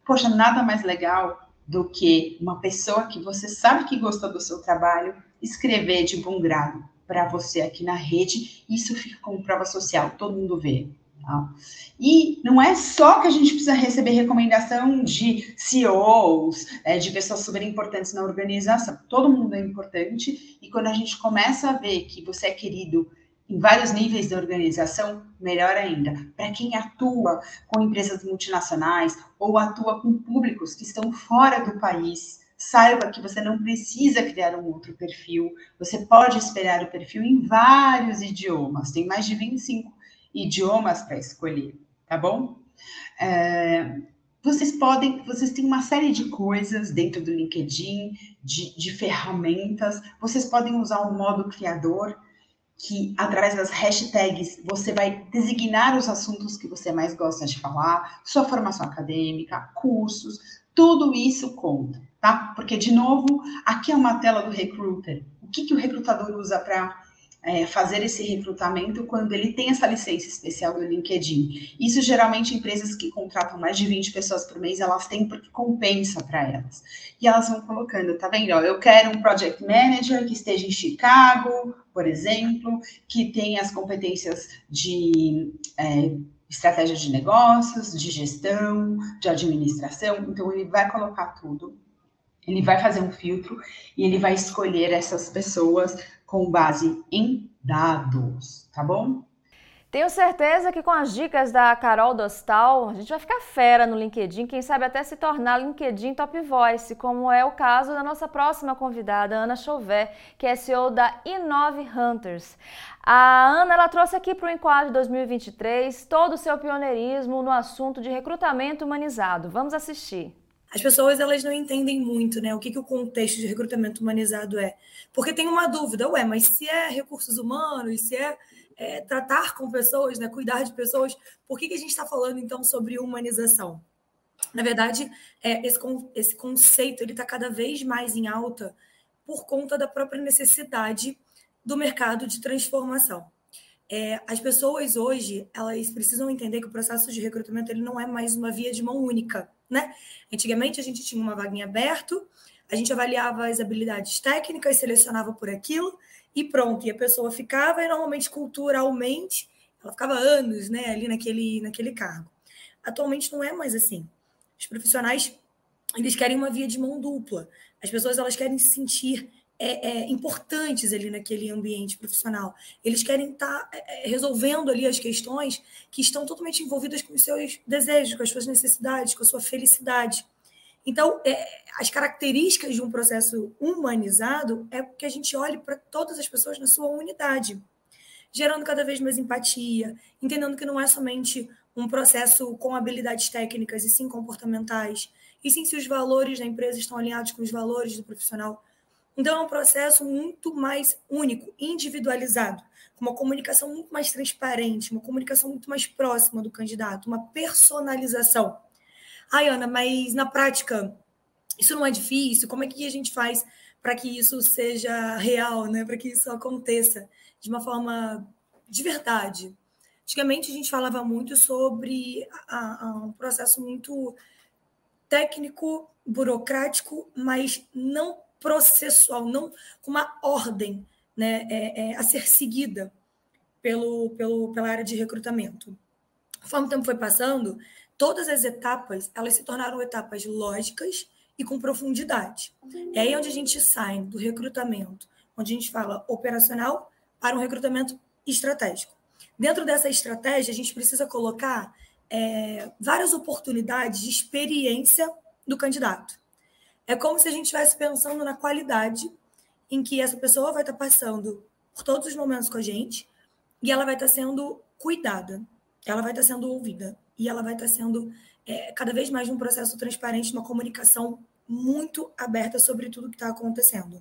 Poxa, nada mais legal do que uma pessoa que você sabe que gostou do seu trabalho escrever de bom grado para você aqui na rede. Isso fica como prova social, todo mundo vê. Tá? E não é só que a gente precisa receber recomendação de CEOs, é, de pessoas super importantes na organização. Todo mundo é importante, e quando a gente começa a ver que você é querido em vários níveis da organização, melhor ainda. Para quem atua com empresas multinacionais ou atua com públicos que estão fora do país, saiba que você não precisa criar um outro perfil, você pode esperar o perfil em vários idiomas, tem mais de 25 idiomas para escolher, tá bom? É, vocês podem, vocês têm uma série de coisas dentro do LinkedIn, de, de ferramentas, vocês podem usar o modo criador, que através das hashtags você vai designar os assuntos que você mais gosta de falar, sua formação acadêmica, cursos, tudo isso conta, tá? Porque, de novo, aqui é uma tela do recruiter. O que, que o recrutador usa para é, fazer esse recrutamento quando ele tem essa licença especial do LinkedIn. Isso geralmente empresas que contratam mais de 20 pessoas por mês, elas têm porque compensa para elas. E elas vão colocando, tá vendo? Eu quero um project manager que esteja em Chicago, por exemplo, que tenha as competências de é, estratégia de negócios, de gestão, de administração. Então ele vai colocar tudo ele vai fazer um filtro e ele vai escolher essas pessoas com base em dados, tá bom? Tenho certeza que com as dicas da Carol Dostal, a gente vai ficar fera no LinkedIn, quem sabe até se tornar LinkedIn Top Voice, como é o caso da nossa próxima convidada, Ana Chauvet, que é CEO da Inove Hunters. A Ana ela trouxe aqui para o Enquadro 2023 todo o seu pioneirismo no assunto de recrutamento humanizado. Vamos assistir as pessoas elas não entendem muito, né? O que, que o contexto de recrutamento humanizado é. Porque tem uma dúvida, ué, mas se é recursos humanos, se é, é tratar com pessoas, né, cuidar de pessoas, por que, que a gente está falando então sobre humanização? Na verdade, é, esse, esse conceito ele está cada vez mais em alta por conta da própria necessidade do mercado de transformação. É, as pessoas hoje elas precisam entender que o processo de recrutamento ele não é mais uma via de mão única né? Antigamente a gente tinha uma vaguinha aberta, a gente avaliava as habilidades técnicas, selecionava por aquilo e pronto, e a pessoa ficava e normalmente culturalmente ela ficava anos, né, ali naquele naquele cargo. Atualmente não é mais assim. Os profissionais eles querem uma via de mão dupla. As pessoas elas querem se sentir é, é, importantes ali naquele ambiente profissional. Eles querem estar tá, é, é, resolvendo ali as questões que estão totalmente envolvidas com os seus desejos, com as suas necessidades, com a sua felicidade. Então, é, as características de um processo humanizado é que a gente olhe para todas as pessoas na sua unidade, gerando cada vez mais empatia, entendendo que não é somente um processo com habilidades técnicas e sim comportamentais, e sim se os valores da empresa estão alinhados com os valores do profissional então, é um processo muito mais único, individualizado, com uma comunicação muito mais transparente, uma comunicação muito mais próxima do candidato, uma personalização. Ai, Ana, mas na prática, isso não é difícil? Como é que a gente faz para que isso seja real, né? para que isso aconteça de uma forma de verdade? Antigamente, a gente falava muito sobre a, a, um processo muito técnico, burocrático, mas não processual, não com uma ordem né, é, é, a ser seguida pelo, pelo, pela área de recrutamento. Conforme o tempo foi passando, todas as etapas elas se tornaram etapas lógicas e com profundidade. É aí onde a gente sai do recrutamento, onde a gente fala operacional, para um recrutamento estratégico. Dentro dessa estratégia, a gente precisa colocar é, várias oportunidades de experiência do candidato. É como se a gente estivesse pensando na qualidade em que essa pessoa vai estar passando por todos os momentos com a gente e ela vai estar sendo cuidada, ela vai estar sendo ouvida e ela vai estar sendo é, cada vez mais um processo transparente, uma comunicação muito aberta sobre tudo que está acontecendo.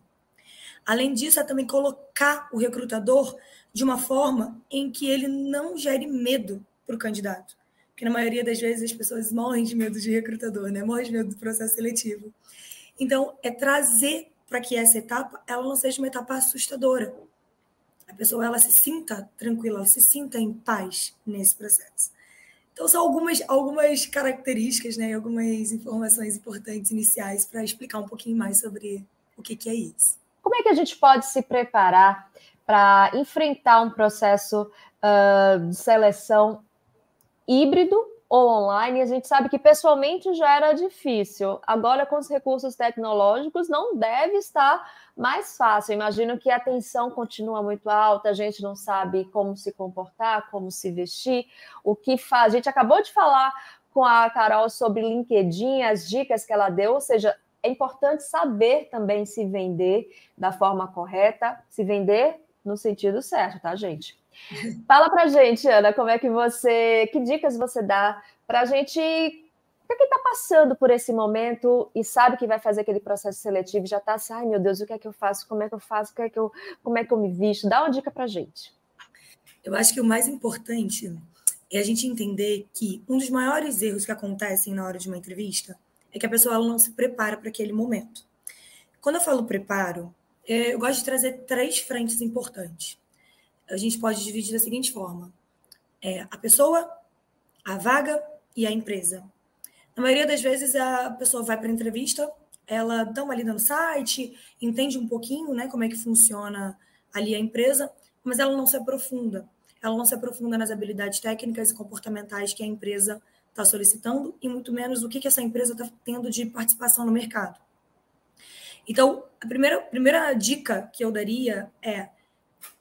Além disso, é também colocar o recrutador de uma forma em que ele não gere medo para o candidato. Porque na maioria das vezes as pessoas morrem de medo de recrutador, né? Morrem de medo do processo seletivo. Então, é trazer para que essa etapa ela não seja uma etapa assustadora. A pessoa ela se sinta tranquila, ela se sinta em paz nesse processo. Então, são algumas, algumas características, né, algumas informações importantes iniciais para explicar um pouquinho mais sobre o que, que é isso. Como é que a gente pode se preparar para enfrentar um processo uh, de seleção híbrido ou online, a gente sabe que pessoalmente já era difícil. Agora, com os recursos tecnológicos, não deve estar mais fácil. Imagino que a tensão continua muito alta, a gente não sabe como se comportar, como se vestir, o que faz. A gente acabou de falar com a Carol sobre LinkedIn, as dicas que ela deu, ou seja, é importante saber também se vender da forma correta, se vender no sentido certo, tá, gente? Fala pra gente, Ana, como é que você, que dicas você dá pra gente, para quem está passando por esse momento e sabe que vai fazer aquele processo seletivo, já está assim, ai meu Deus, o que é que eu faço? Como é que eu faço? O que é que eu, como é que eu me visto? Dá uma dica pra gente. Eu acho que o mais importante é a gente entender que um dos maiores erros que acontecem na hora de uma entrevista é que a pessoa não se prepara para aquele momento. Quando eu falo preparo, é, eu gosto de trazer três frentes importantes a gente pode dividir da seguinte forma: é a pessoa, a vaga e a empresa. Na maioria das vezes, a pessoa vai para a entrevista, ela dá uma lida no site, entende um pouquinho né, como é que funciona ali a empresa, mas ela não se aprofunda. Ela não se aprofunda nas habilidades técnicas e comportamentais que a empresa está solicitando e muito menos o que, que essa empresa está tendo de participação no mercado. Então, a primeira, primeira dica que eu daria é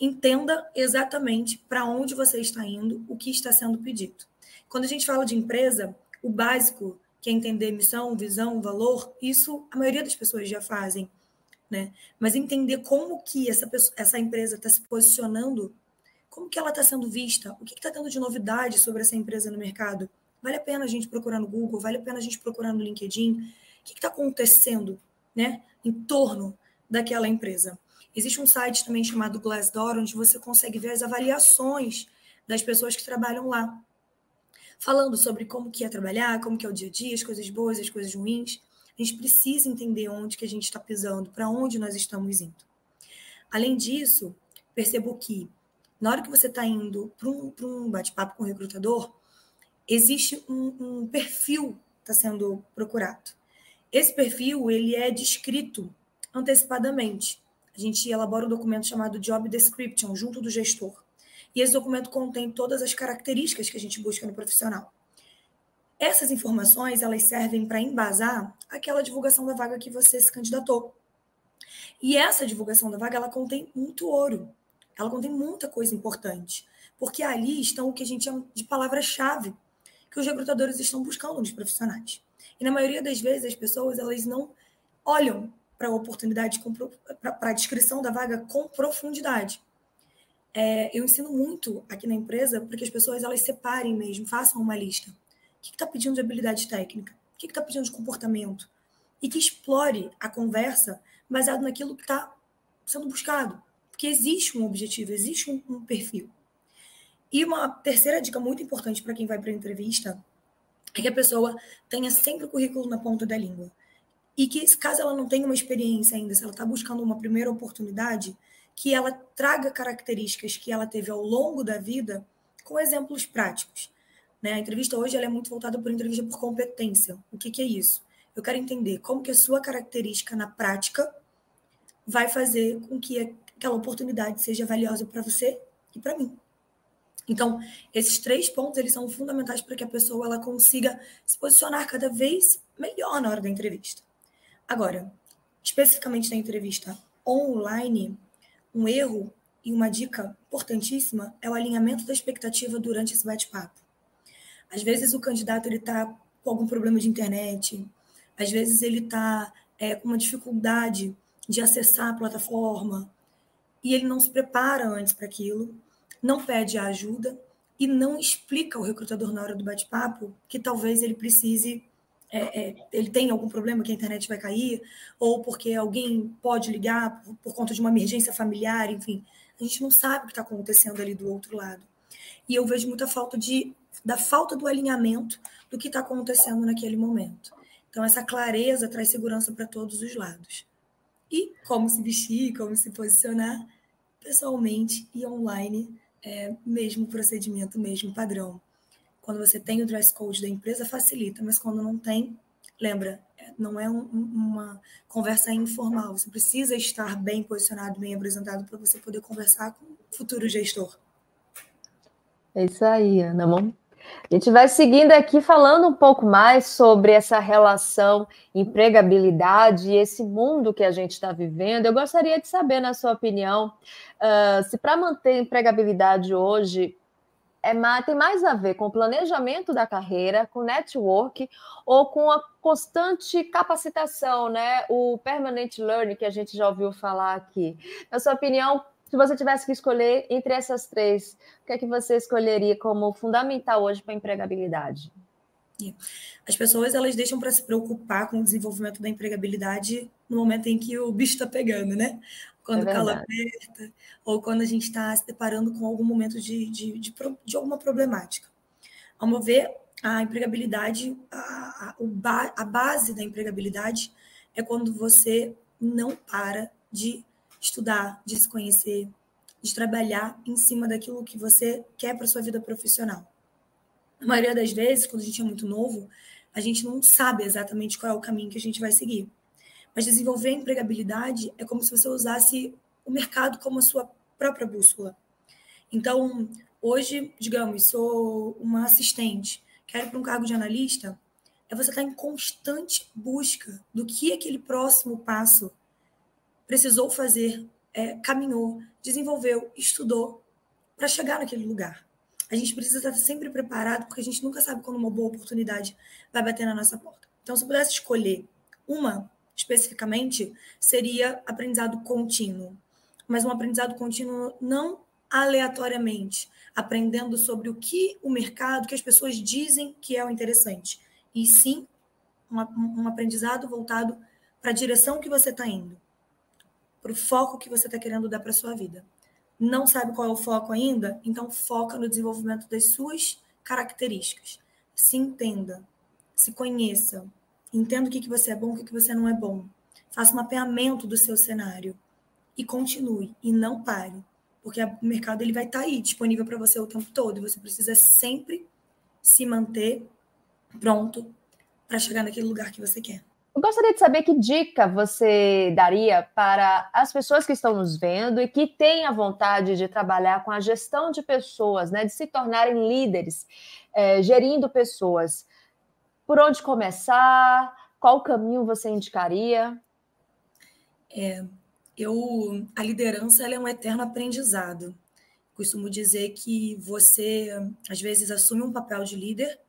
entenda exatamente para onde você está indo, o que está sendo pedido. Quando a gente fala de empresa, o básico, que é entender missão, visão, valor, isso a maioria das pessoas já fazem, né? Mas entender como que essa, pessoa, essa empresa está se posicionando, como que ela está sendo vista, o que está tendo de novidade sobre essa empresa no mercado. Vale a pena a gente procurar no Google, vale a pena a gente procurar no LinkedIn, o que está acontecendo, né, em torno daquela empresa. Existe um site também chamado Glassdoor, onde você consegue ver as avaliações das pessoas que trabalham lá, falando sobre como que é trabalhar, como que é o dia a dia, as coisas boas, as coisas ruins. A gente precisa entender onde que a gente está pisando, para onde nós estamos indo. Além disso, percebo que na hora que você está indo para um, um bate-papo com o recrutador, existe um, um perfil está sendo procurado. Esse perfil ele é descrito antecipadamente a gente elabora um documento chamado Job Description, junto do gestor. E esse documento contém todas as características que a gente busca no profissional. Essas informações, elas servem para embasar aquela divulgação da vaga que você se candidatou. E essa divulgação da vaga, ela contém muito ouro. Ela contém muita coisa importante. Porque ali estão o que a gente chama de palavra-chave que os recrutadores estão buscando nos profissionais. E na maioria das vezes as pessoas elas não olham para a oportunidade, para a descrição da vaga com profundidade. É, eu ensino muito aqui na empresa para que as pessoas elas separem mesmo, façam uma lista. O que está pedindo de habilidade técnica? O que está pedindo de comportamento? E que explore a conversa baseado naquilo que está sendo buscado. Porque existe um objetivo, existe um, um perfil. E uma terceira dica muito importante para quem vai para a entrevista é que a pessoa tenha sempre o currículo na ponta da língua. E que, caso ela não tenha uma experiência ainda, se ela está buscando uma primeira oportunidade, que ela traga características que ela teve ao longo da vida com exemplos práticos. Né? A entrevista hoje ela é muito voltada por entrevista por competência. O que, que é isso? Eu quero entender como que a sua característica na prática vai fazer com que aquela oportunidade seja valiosa para você e para mim. Então, esses três pontos eles são fundamentais para que a pessoa ela consiga se posicionar cada vez melhor na hora da entrevista. Agora, especificamente na entrevista online, um erro e uma dica importantíssima é o alinhamento da expectativa durante esse bate-papo. Às vezes o candidato ele está com algum problema de internet, às vezes ele está é, com uma dificuldade de acessar a plataforma e ele não se prepara antes para aquilo, não pede ajuda e não explica ao recrutador na hora do bate-papo que talvez ele precise é, é, ele tem algum problema que a internet vai cair, ou porque alguém pode ligar por, por conta de uma emergência familiar, enfim. A gente não sabe o que está acontecendo ali do outro lado. E eu vejo muita falta de da falta do alinhamento do que está acontecendo naquele momento. Então, essa clareza traz segurança para todos os lados. E como se vestir, como se posicionar, pessoalmente e online, é, mesmo procedimento, mesmo padrão. Quando você tem o dress code da empresa, facilita, mas quando não tem, lembra, é, não é um, uma conversa informal. Você precisa estar bem posicionado, bem apresentado para você poder conversar com o futuro gestor. É isso aí, Ana. A gente vai seguindo aqui falando um pouco mais sobre essa relação empregabilidade e esse mundo que a gente está vivendo. Eu gostaria de saber, na sua opinião, uh, se para manter empregabilidade hoje é, tem mais a ver com o planejamento da carreira, com network ou com a constante capacitação, né? O permanent learning que a gente já ouviu falar aqui. Na sua opinião, se você tivesse que escolher entre essas três, o que é que você escolheria como fundamental hoje para a empregabilidade? As pessoas elas deixam para se preocupar com o desenvolvimento da empregabilidade no momento em que o bicho está pegando, né? Quando é o calo aperta, ou quando a gente está se deparando com algum momento de, de, de, de, alguma problemática. Ao meu ver, a empregabilidade, a, a, a base da empregabilidade é quando você não para de estudar, de se conhecer, de trabalhar em cima daquilo que você quer para sua vida profissional. A maioria das vezes, quando a gente é muito novo, a gente não sabe exatamente qual é o caminho que a gente vai seguir. Mas desenvolver a empregabilidade é como se você usasse o mercado como a sua própria bússola. Então, hoje, digamos, sou uma assistente, quero para um cargo de analista, é você estar em constante busca do que aquele próximo passo precisou fazer, é, caminhou, desenvolveu, estudou para chegar naquele lugar. A gente precisa estar sempre preparado, porque a gente nunca sabe quando uma boa oportunidade vai bater na nossa porta. Então, se eu pudesse escolher uma especificamente, seria aprendizado contínuo. Mas um aprendizado contínuo não aleatoriamente, aprendendo sobre o que o mercado, que as pessoas dizem que é o interessante, e sim um, um aprendizado voltado para a direção que você está indo para o foco que você está querendo dar para sua vida. Não sabe qual é o foco ainda? Então foca no desenvolvimento das suas características. Se entenda, se conheça, entenda o que, que você é bom, o que, que você não é bom. Faça um mapeamento do seu cenário e continue e não pare, porque o mercado ele vai estar tá aí disponível para você o tempo todo e você precisa sempre se manter pronto para chegar naquele lugar que você quer. Eu gostaria de saber que dica você daria para as pessoas que estão nos vendo e que têm a vontade de trabalhar com a gestão de pessoas, né, de se tornarem líderes, é, gerindo pessoas. Por onde começar? Qual caminho você indicaria? É, eu, a liderança é um eterno aprendizado. Costumo dizer que você, às vezes, assume um papel de líder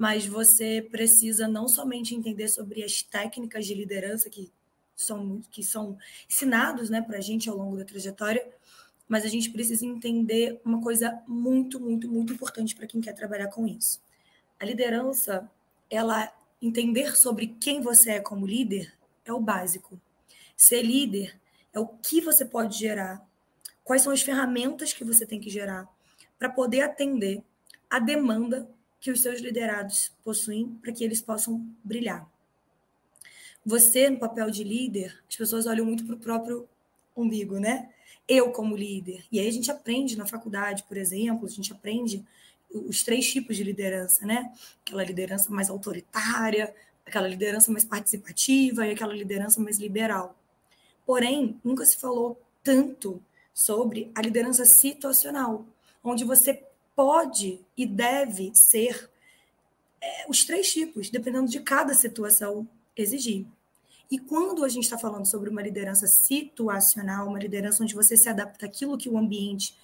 mas você precisa não somente entender sobre as técnicas de liderança que são, que são ensinados né, para a gente ao longo da trajetória, mas a gente precisa entender uma coisa muito, muito, muito importante para quem quer trabalhar com isso. A liderança, ela entender sobre quem você é como líder é o básico. Ser líder é o que você pode gerar, quais são as ferramentas que você tem que gerar para poder atender a demanda que os seus liderados possuem para que eles possam brilhar. Você, no papel de líder, as pessoas olham muito para o próprio umbigo, né? Eu, como líder. E aí a gente aprende na faculdade, por exemplo, a gente aprende os três tipos de liderança, né? Aquela liderança mais autoritária, aquela liderança mais participativa e aquela liderança mais liberal. Porém, nunca se falou tanto sobre a liderança situacional, onde você pode e deve ser é, os três tipos, dependendo de cada situação exigir. E quando a gente está falando sobre uma liderança situacional, uma liderança onde você se adapta àquilo que o ambiente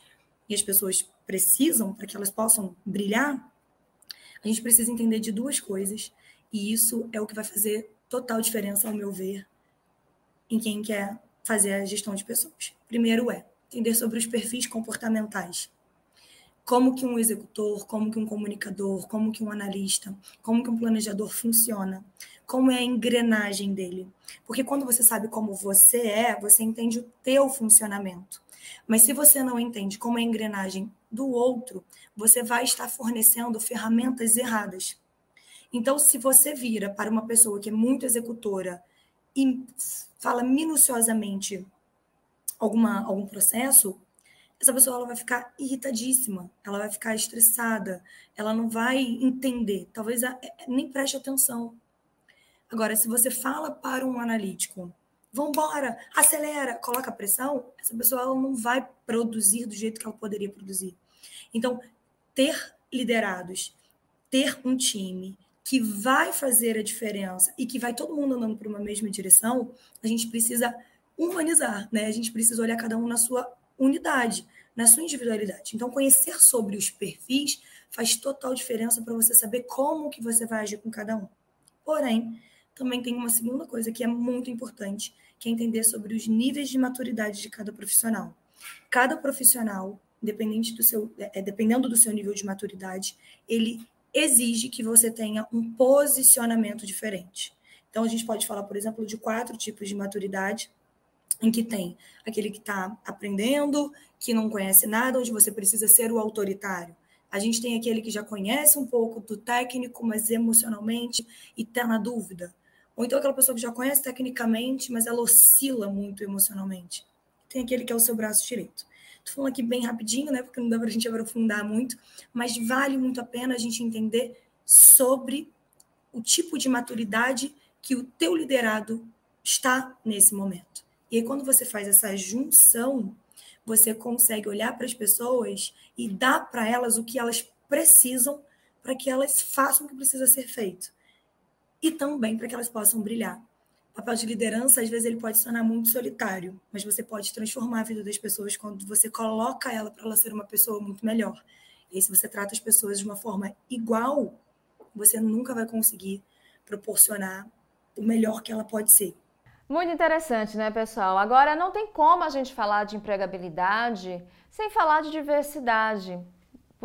e as pessoas precisam para que elas possam brilhar, a gente precisa entender de duas coisas. E isso é o que vai fazer total diferença, ao meu ver, em quem quer fazer a gestão de pessoas. Primeiro é entender sobre os perfis comportamentais como que um executor, como que um comunicador, como que um analista, como que um planejador funciona, como é a engrenagem dele. Porque quando você sabe como você é, você entende o teu funcionamento. Mas se você não entende como é a engrenagem do outro, você vai estar fornecendo ferramentas erradas. Então, se você vira para uma pessoa que é muito executora e fala minuciosamente alguma, algum processo, essa pessoa ela vai ficar irritadíssima, ela vai ficar estressada, ela não vai entender, talvez é, nem preste atenção. Agora, se você fala para um analítico, vambora, acelera, coloca pressão, essa pessoa ela não vai produzir do jeito que ela poderia produzir. Então, ter liderados ter um time que vai fazer a diferença e que vai todo mundo andando para uma mesma direção, a gente precisa humanizar, né? A gente precisa olhar cada um na sua unidade, na sua individualidade. Então, conhecer sobre os perfis faz total diferença para você saber como que você vai agir com cada um. Porém, também tem uma segunda coisa que é muito importante, que é entender sobre os níveis de maturidade de cada profissional. Cada profissional, independente do seu, é, dependendo do seu nível de maturidade, ele exige que você tenha um posicionamento diferente. Então, a gente pode falar, por exemplo, de quatro tipos de maturidade, em que tem aquele que está aprendendo, que não conhece nada, onde você precisa ser o autoritário. A gente tem aquele que já conhece um pouco do técnico, mas emocionalmente e está na dúvida. Ou então aquela pessoa que já conhece tecnicamente, mas ela oscila muito emocionalmente. Tem aquele que é o seu braço direito. Estou falando aqui bem rapidinho, né? Porque não dá para a gente aprofundar muito, mas vale muito a pena a gente entender sobre o tipo de maturidade que o teu liderado está nesse momento. E aí, quando você faz essa junção, você consegue olhar para as pessoas e dar para elas o que elas precisam para que elas façam o que precisa ser feito e também para que elas possam brilhar. O papel de liderança, às vezes, ele pode se tornar muito solitário, mas você pode transformar a vida das pessoas quando você coloca ela para ela ser uma pessoa muito melhor. E se você trata as pessoas de uma forma igual, você nunca vai conseguir proporcionar o melhor que ela pode ser. Muito interessante, né, pessoal? Agora, não tem como a gente falar de empregabilidade sem falar de diversidade.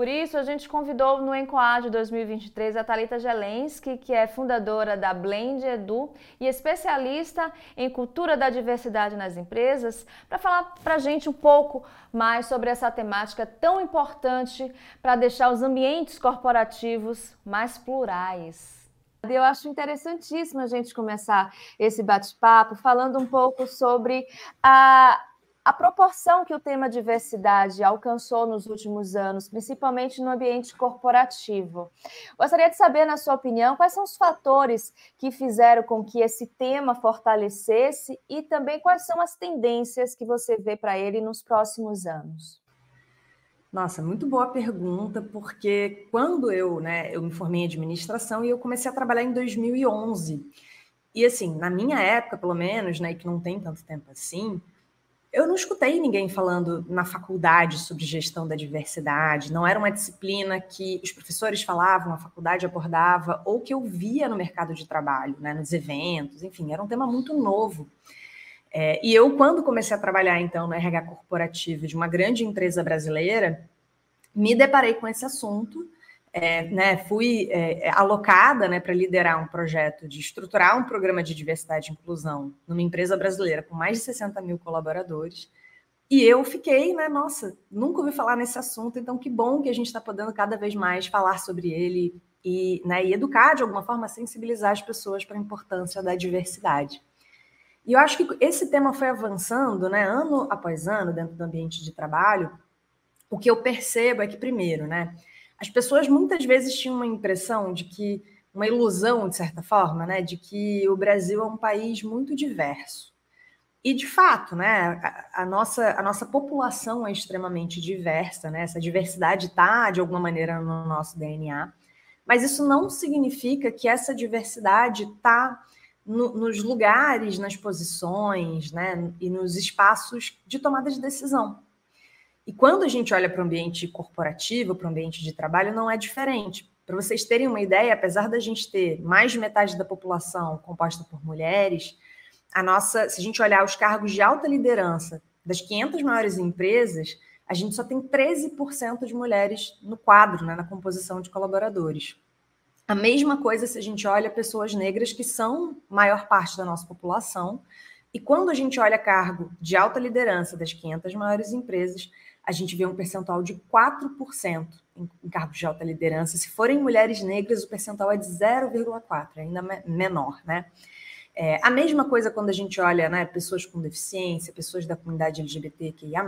Por isso, a gente convidou no Encoad 2023 a Talita Gelensky, que é fundadora da Blend Edu e especialista em cultura da diversidade nas empresas, para falar para a gente um pouco mais sobre essa temática tão importante para deixar os ambientes corporativos mais plurais. Eu acho interessantíssimo a gente começar esse bate-papo falando um pouco sobre a a proporção que o tema diversidade alcançou nos últimos anos, principalmente no ambiente corporativo. Gostaria de saber, na sua opinião, quais são os fatores que fizeram com que esse tema fortalecesse e também quais são as tendências que você vê para ele nos próximos anos. Nossa, muito boa pergunta, porque quando eu, né, eu me formei em administração e eu comecei a trabalhar em 2011. E assim, na minha época, pelo menos, né, que não tem tanto tempo assim, eu não escutei ninguém falando na faculdade sobre gestão da diversidade, não era uma disciplina que os professores falavam, a faculdade abordava, ou que eu via no mercado de trabalho, né, nos eventos, enfim, era um tema muito novo. É, e eu, quando comecei a trabalhar, então, no RH corporativo de uma grande empresa brasileira, me deparei com esse assunto é, né, fui é, é, alocada né, para liderar um projeto de estruturar um programa de diversidade e inclusão numa empresa brasileira com mais de 60 mil colaboradores. E eu fiquei, né, nossa, nunca ouvi falar nesse assunto, então que bom que a gente está podendo cada vez mais falar sobre ele e, né, e educar, de alguma forma, sensibilizar as pessoas para a importância da diversidade. E eu acho que esse tema foi avançando, né, ano após ano, dentro do ambiente de trabalho. O que eu percebo é que, primeiro, né, as pessoas muitas vezes tinham uma impressão de que, uma ilusão, de certa forma, né, de que o Brasil é um país muito diverso. E, de fato, né, a, a nossa, a nossa população é extremamente diversa, né, essa diversidade está, de alguma maneira, no nosso DNA, mas isso não significa que essa diversidade está no, nos lugares, nas posições né, e nos espaços de tomada de decisão. E quando a gente olha para o ambiente corporativo, para o ambiente de trabalho, não é diferente. Para vocês terem uma ideia, apesar da gente ter mais de metade da população composta por mulheres, a nossa, se a gente olhar os cargos de alta liderança das 500 maiores empresas, a gente só tem 13% de mulheres no quadro, né, na composição de colaboradores. A mesma coisa se a gente olha pessoas negras que são maior parte da nossa população, e quando a gente olha cargo de alta liderança das 500 maiores empresas, a gente vê um percentual de 4% em, cargos de alta liderança. Se forem mulheres negras, o percentual é de 0,4%, ainda menor, né? É, a mesma coisa quando a gente olha né, pessoas com deficiência, pessoas da comunidade LGBTQIA.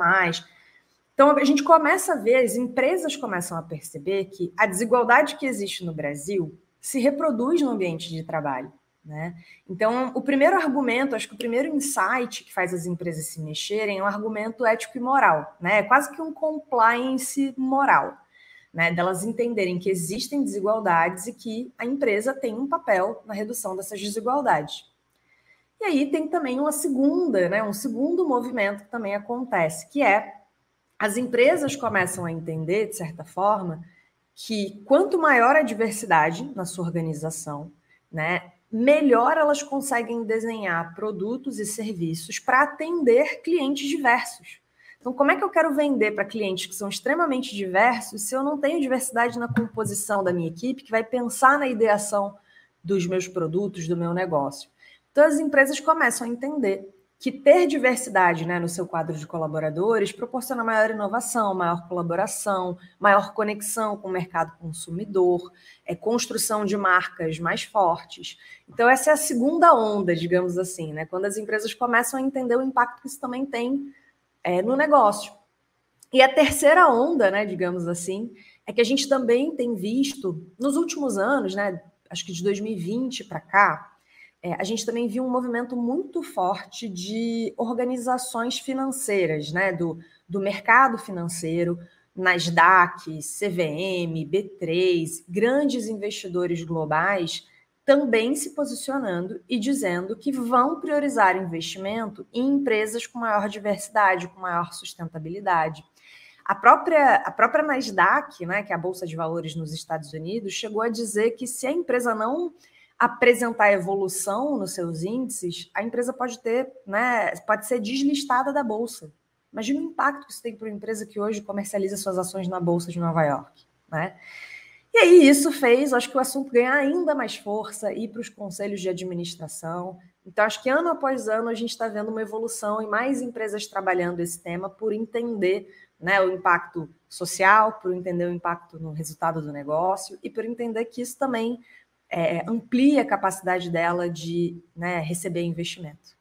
Então, a gente começa a ver, as empresas começam a perceber que a desigualdade que existe no Brasil se reproduz no ambiente de trabalho. Né? Então, o primeiro argumento, acho que o primeiro insight que faz as empresas se mexerem é um argumento ético e moral, né? É quase que um compliance moral. né, delas entenderem que existem desigualdades e que a empresa tem um papel na redução dessas desigualdades. E aí tem também uma segunda, né, um segundo movimento que também acontece, que é as empresas começam a entender, de certa forma, que quanto maior a diversidade na sua organização, né, melhor elas conseguem desenhar produtos e serviços para atender clientes diversos. Então, como é que eu quero vender para clientes que são extremamente diversos se eu não tenho diversidade na composição da minha equipe que vai pensar na ideação dos meus produtos, do meu negócio? Então, as empresas começam a entender que ter diversidade né, no seu quadro de colaboradores proporciona maior inovação, maior colaboração, maior conexão com o mercado consumidor, é, construção de marcas mais fortes. Então, essa é a segunda onda, digamos assim, né, quando as empresas começam a entender o impacto que isso também tem é, no negócio. E a terceira onda, né, digamos assim, é que a gente também tem visto nos últimos anos, né, acho que de 2020 para cá, é, a gente também viu um movimento muito forte de organizações financeiras, né, do, do mercado financeiro, Nasdaq, CVM, B3, grandes investidores globais também se posicionando e dizendo que vão priorizar investimento em empresas com maior diversidade, com maior sustentabilidade. A própria, a própria Nasdaq, né, que é a Bolsa de Valores nos Estados Unidos, chegou a dizer que se a empresa não apresentar evolução nos seus índices, a empresa pode ter, né, pode ser deslistada da bolsa. Imagina o impacto que isso tem para uma empresa que hoje comercializa suas ações na bolsa de Nova York, né? E aí isso fez, acho que o assunto ganhar ainda mais força, ir para os conselhos de administração. Então, acho que ano após ano a gente está vendo uma evolução e mais empresas trabalhando esse tema por entender né, o impacto social, por entender o impacto no resultado do negócio e por entender que isso também é, amplia a capacidade dela de né, receber investimento.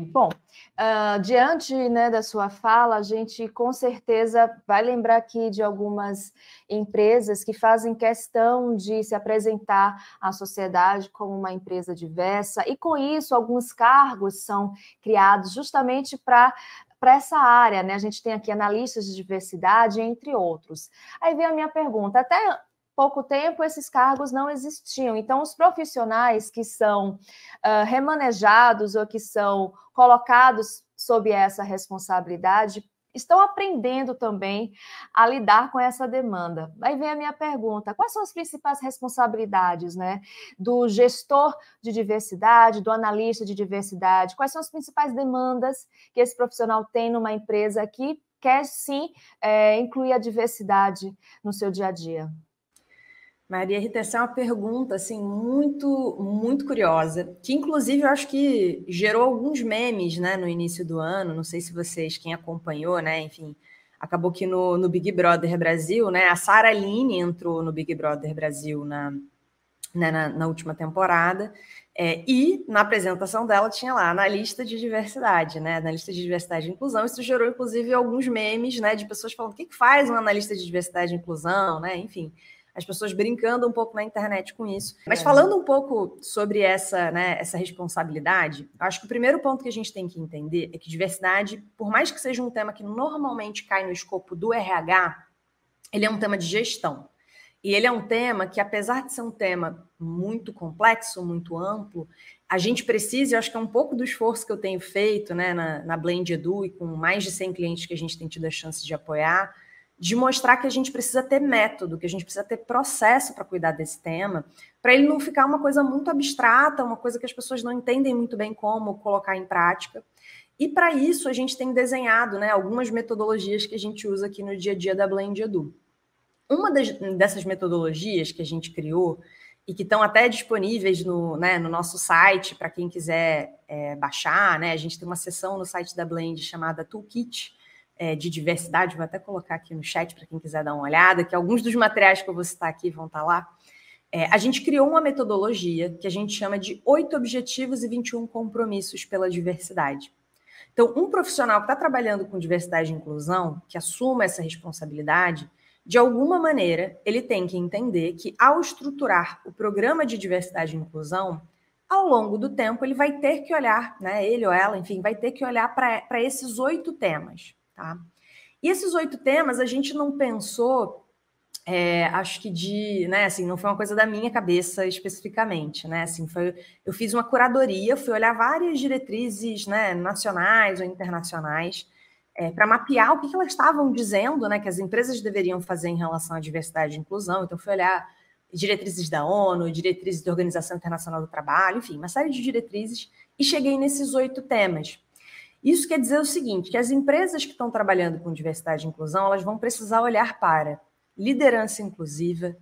Bom, uh, diante né, da sua fala, a gente com certeza vai lembrar aqui de algumas empresas que fazem questão de se apresentar à sociedade como uma empresa diversa, e com isso, alguns cargos são criados justamente para para essa área, né? A gente tem aqui analistas de diversidade, entre outros. Aí vem a minha pergunta: até pouco tempo esses cargos não existiam. Então, os profissionais que são uh, remanejados ou que são colocados sob essa responsabilidade estão aprendendo também a lidar com essa demanda. Aí vem a minha pergunta: quais são as principais responsabilidades né, do gestor de diversidade, do analista de diversidade? Quais são as principais demandas que esse profissional tem numa empresa que quer sim é, incluir a diversidade no seu dia a dia? Maria Rita, essa é uma pergunta assim muito muito curiosa, que inclusive eu acho que gerou alguns memes, né, no início do ano. Não sei se vocês quem acompanhou, né, enfim, acabou que no, no Big Brother Brasil, né, a Sara Aline entrou no Big Brother Brasil na, né, na, na, última temporada. É, e na apresentação dela tinha lá na lista de diversidade, né? Na lista de diversidade e inclusão. Isso gerou, inclusive, alguns memes, né? De pessoas falando o que, que faz um analista de diversidade e inclusão, né? Enfim as pessoas brincando um pouco na internet com isso. Mas é. falando um pouco sobre essa, né, essa responsabilidade, acho que o primeiro ponto que a gente tem que entender é que diversidade, por mais que seja um tema que normalmente cai no escopo do RH, ele é um tema de gestão. E ele é um tema que, apesar de ser um tema muito complexo, muito amplo, a gente precisa, eu acho que é um pouco do esforço que eu tenho feito né, na, na Blend Edu e com mais de 100 clientes que a gente tem tido a chance de apoiar, de mostrar que a gente precisa ter método, que a gente precisa ter processo para cuidar desse tema, para ele não ficar uma coisa muito abstrata, uma coisa que as pessoas não entendem muito bem como colocar em prática. E para isso a gente tem desenhado né, algumas metodologias que a gente usa aqui no dia a dia da Blend Edu. Uma das, dessas metodologias que a gente criou e que estão até disponíveis no, né, no nosso site para quem quiser é, baixar, né? A gente tem uma seção no site da Blend chamada Toolkit, é, de diversidade, vou até colocar aqui no chat para quem quiser dar uma olhada, que alguns dos materiais que eu vou citar aqui vão estar tá lá. É, a gente criou uma metodologia que a gente chama de oito objetivos e 21 compromissos pela diversidade. Então, um profissional que está trabalhando com diversidade e inclusão, que assuma essa responsabilidade, de alguma maneira, ele tem que entender que, ao estruturar o programa de diversidade e inclusão, ao longo do tempo, ele vai ter que olhar, né, ele ou ela, enfim, vai ter que olhar para esses oito temas. Tá? E esses oito temas a gente não pensou, é, acho que de, né, assim, não foi uma coisa da minha cabeça especificamente, né, assim, foi, eu fiz uma curadoria, fui olhar várias diretrizes, né, nacionais ou internacionais, é, para mapear o que, que elas estavam dizendo, né, que as empresas deveriam fazer em relação à diversidade e inclusão, então fui olhar diretrizes da ONU, diretrizes da Organização Internacional do Trabalho, enfim, uma série de diretrizes, e cheguei nesses oito temas. Isso quer dizer o seguinte, que as empresas que estão trabalhando com diversidade e inclusão, elas vão precisar olhar para liderança inclusiva,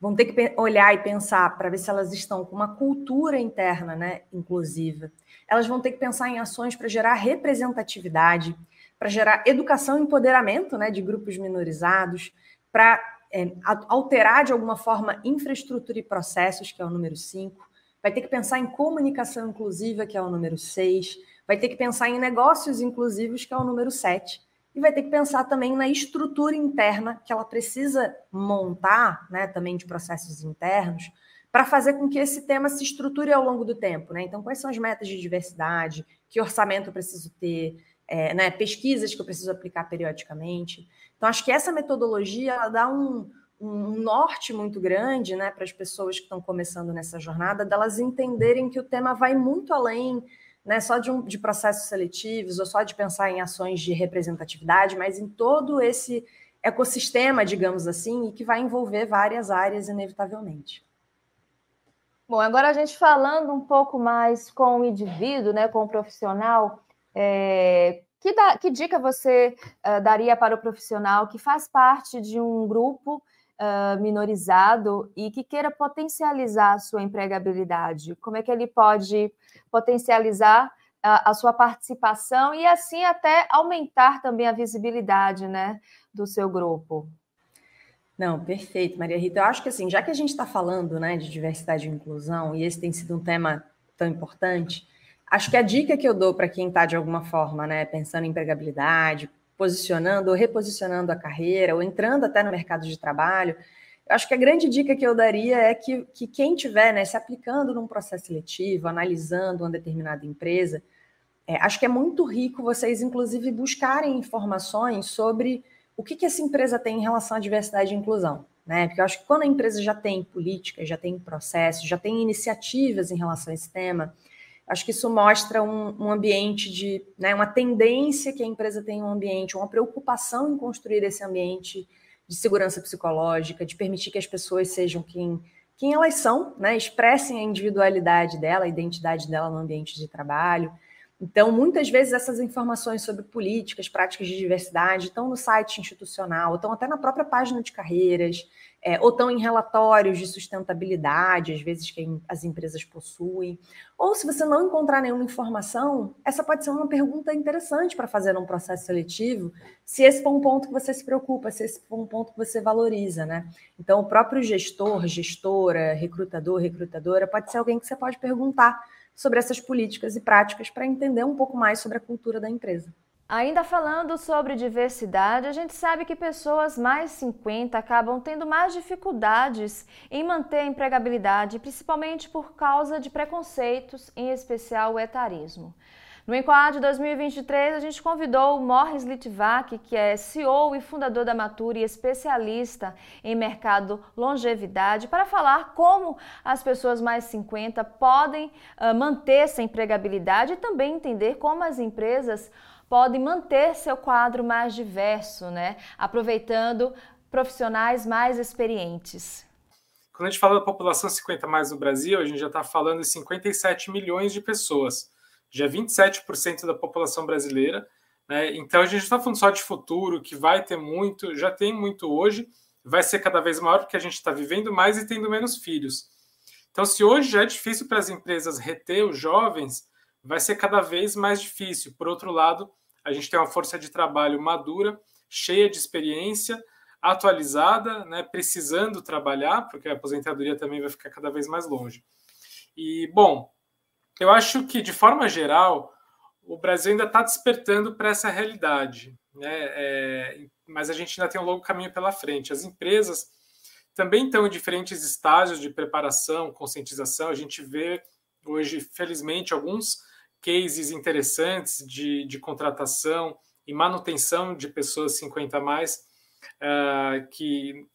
vão ter que olhar e pensar para ver se elas estão com uma cultura interna né, inclusiva. Elas vão ter que pensar em ações para gerar representatividade, para gerar educação e empoderamento né, de grupos minorizados, para é, alterar de alguma forma infraestrutura e processos, que é o número 5, vai ter que pensar em comunicação inclusiva, que é o número 6, vai ter que pensar em negócios inclusivos, que é o número 7, e vai ter que pensar também na estrutura interna que ela precisa montar, né, também de processos internos, para fazer com que esse tema se estruture ao longo do tempo. Né? Então, quais são as metas de diversidade? Que orçamento eu preciso ter? É, né, pesquisas que eu preciso aplicar periodicamente. Então, acho que essa metodologia ela dá um, um norte muito grande né, para as pessoas que estão começando nessa jornada, delas entenderem que o tema vai muito além né, só de, um, de processos seletivos ou só de pensar em ações de representatividade, mas em todo esse ecossistema, digamos assim, e que vai envolver várias áreas, inevitavelmente. Bom, agora a gente falando um pouco mais com o indivíduo, né, com o profissional, é, que, da, que, dica você uh, daria para o profissional que faz parte de um grupo uh, minorizado e que queira potencializar a sua empregabilidade? Como é que ele pode potencializar a, a sua participação e assim até aumentar também a visibilidade né, do seu grupo? Não, perfeito, Maria Rita. Eu acho que assim, já que a gente está falando né, de diversidade e inclusão, e esse tem sido um tema tão importante, Acho que a dica que eu dou para quem está de alguma forma, né, pensando em empregabilidade, posicionando ou reposicionando a carreira, ou entrando até no mercado de trabalho, eu acho que a grande dica que eu daria é que, que quem estiver né, se aplicando num processo seletivo, analisando uma determinada empresa, é, acho que é muito rico vocês, inclusive, buscarem informações sobre o que, que essa empresa tem em relação à diversidade e inclusão. Né? Porque eu acho que quando a empresa já tem política, já tem processos, já tem iniciativas em relação a esse tema, Acho que isso mostra um, um ambiente de, né, uma tendência que a empresa tem um ambiente, uma preocupação em construir esse ambiente de segurança psicológica, de permitir que as pessoas sejam quem, quem elas são, né, expressem a individualidade dela, a identidade dela no ambiente de trabalho. Então, muitas vezes essas informações sobre políticas, práticas de diversidade estão no site institucional, estão até na própria página de carreiras, é, ou estão em relatórios de sustentabilidade, às vezes que as empresas possuem. Ou se você não encontrar nenhuma informação, essa pode ser uma pergunta interessante para fazer num processo seletivo, se esse for um ponto que você se preocupa, se esse for um ponto que você valoriza, né? Então, o próprio gestor, gestora, recrutador, recrutadora, pode ser alguém que você pode perguntar sobre essas políticas e práticas para entender um pouco mais sobre a cultura da empresa. Ainda falando sobre diversidade, a gente sabe que pessoas mais 50 acabam tendo mais dificuldades em manter a empregabilidade, principalmente por causa de preconceitos, em especial o etarismo. No Enquad 2023, a gente convidou o Morris Litvak, que é CEO e fundador da Mature e especialista em mercado longevidade, para falar como as pessoas mais 50 podem uh, manter essa empregabilidade e também entender como as empresas podem manter seu quadro mais diverso, né? Aproveitando profissionais mais experientes. Quando a gente fala da população 50 mais no Brasil, a gente já está falando de 57 milhões de pessoas, já 27% da população brasileira. Né? Então a gente está falando só de futuro, que vai ter muito, já tem muito hoje, vai ser cada vez maior porque a gente está vivendo mais e tendo menos filhos. Então, se hoje já é difícil para as empresas reter os jovens, vai ser cada vez mais difícil. Por outro lado, a gente tem uma força de trabalho madura, cheia de experiência, atualizada, né, precisando trabalhar, porque a aposentadoria também vai ficar cada vez mais longe. E, bom, eu acho que, de forma geral, o Brasil ainda está despertando para essa realidade, né? É, mas a gente ainda tem um longo caminho pela frente. As empresas também estão em diferentes estágios de preparação, conscientização. A gente vê hoje, felizmente, alguns cases interessantes de, de contratação e manutenção de pessoas 50 a mais uh, que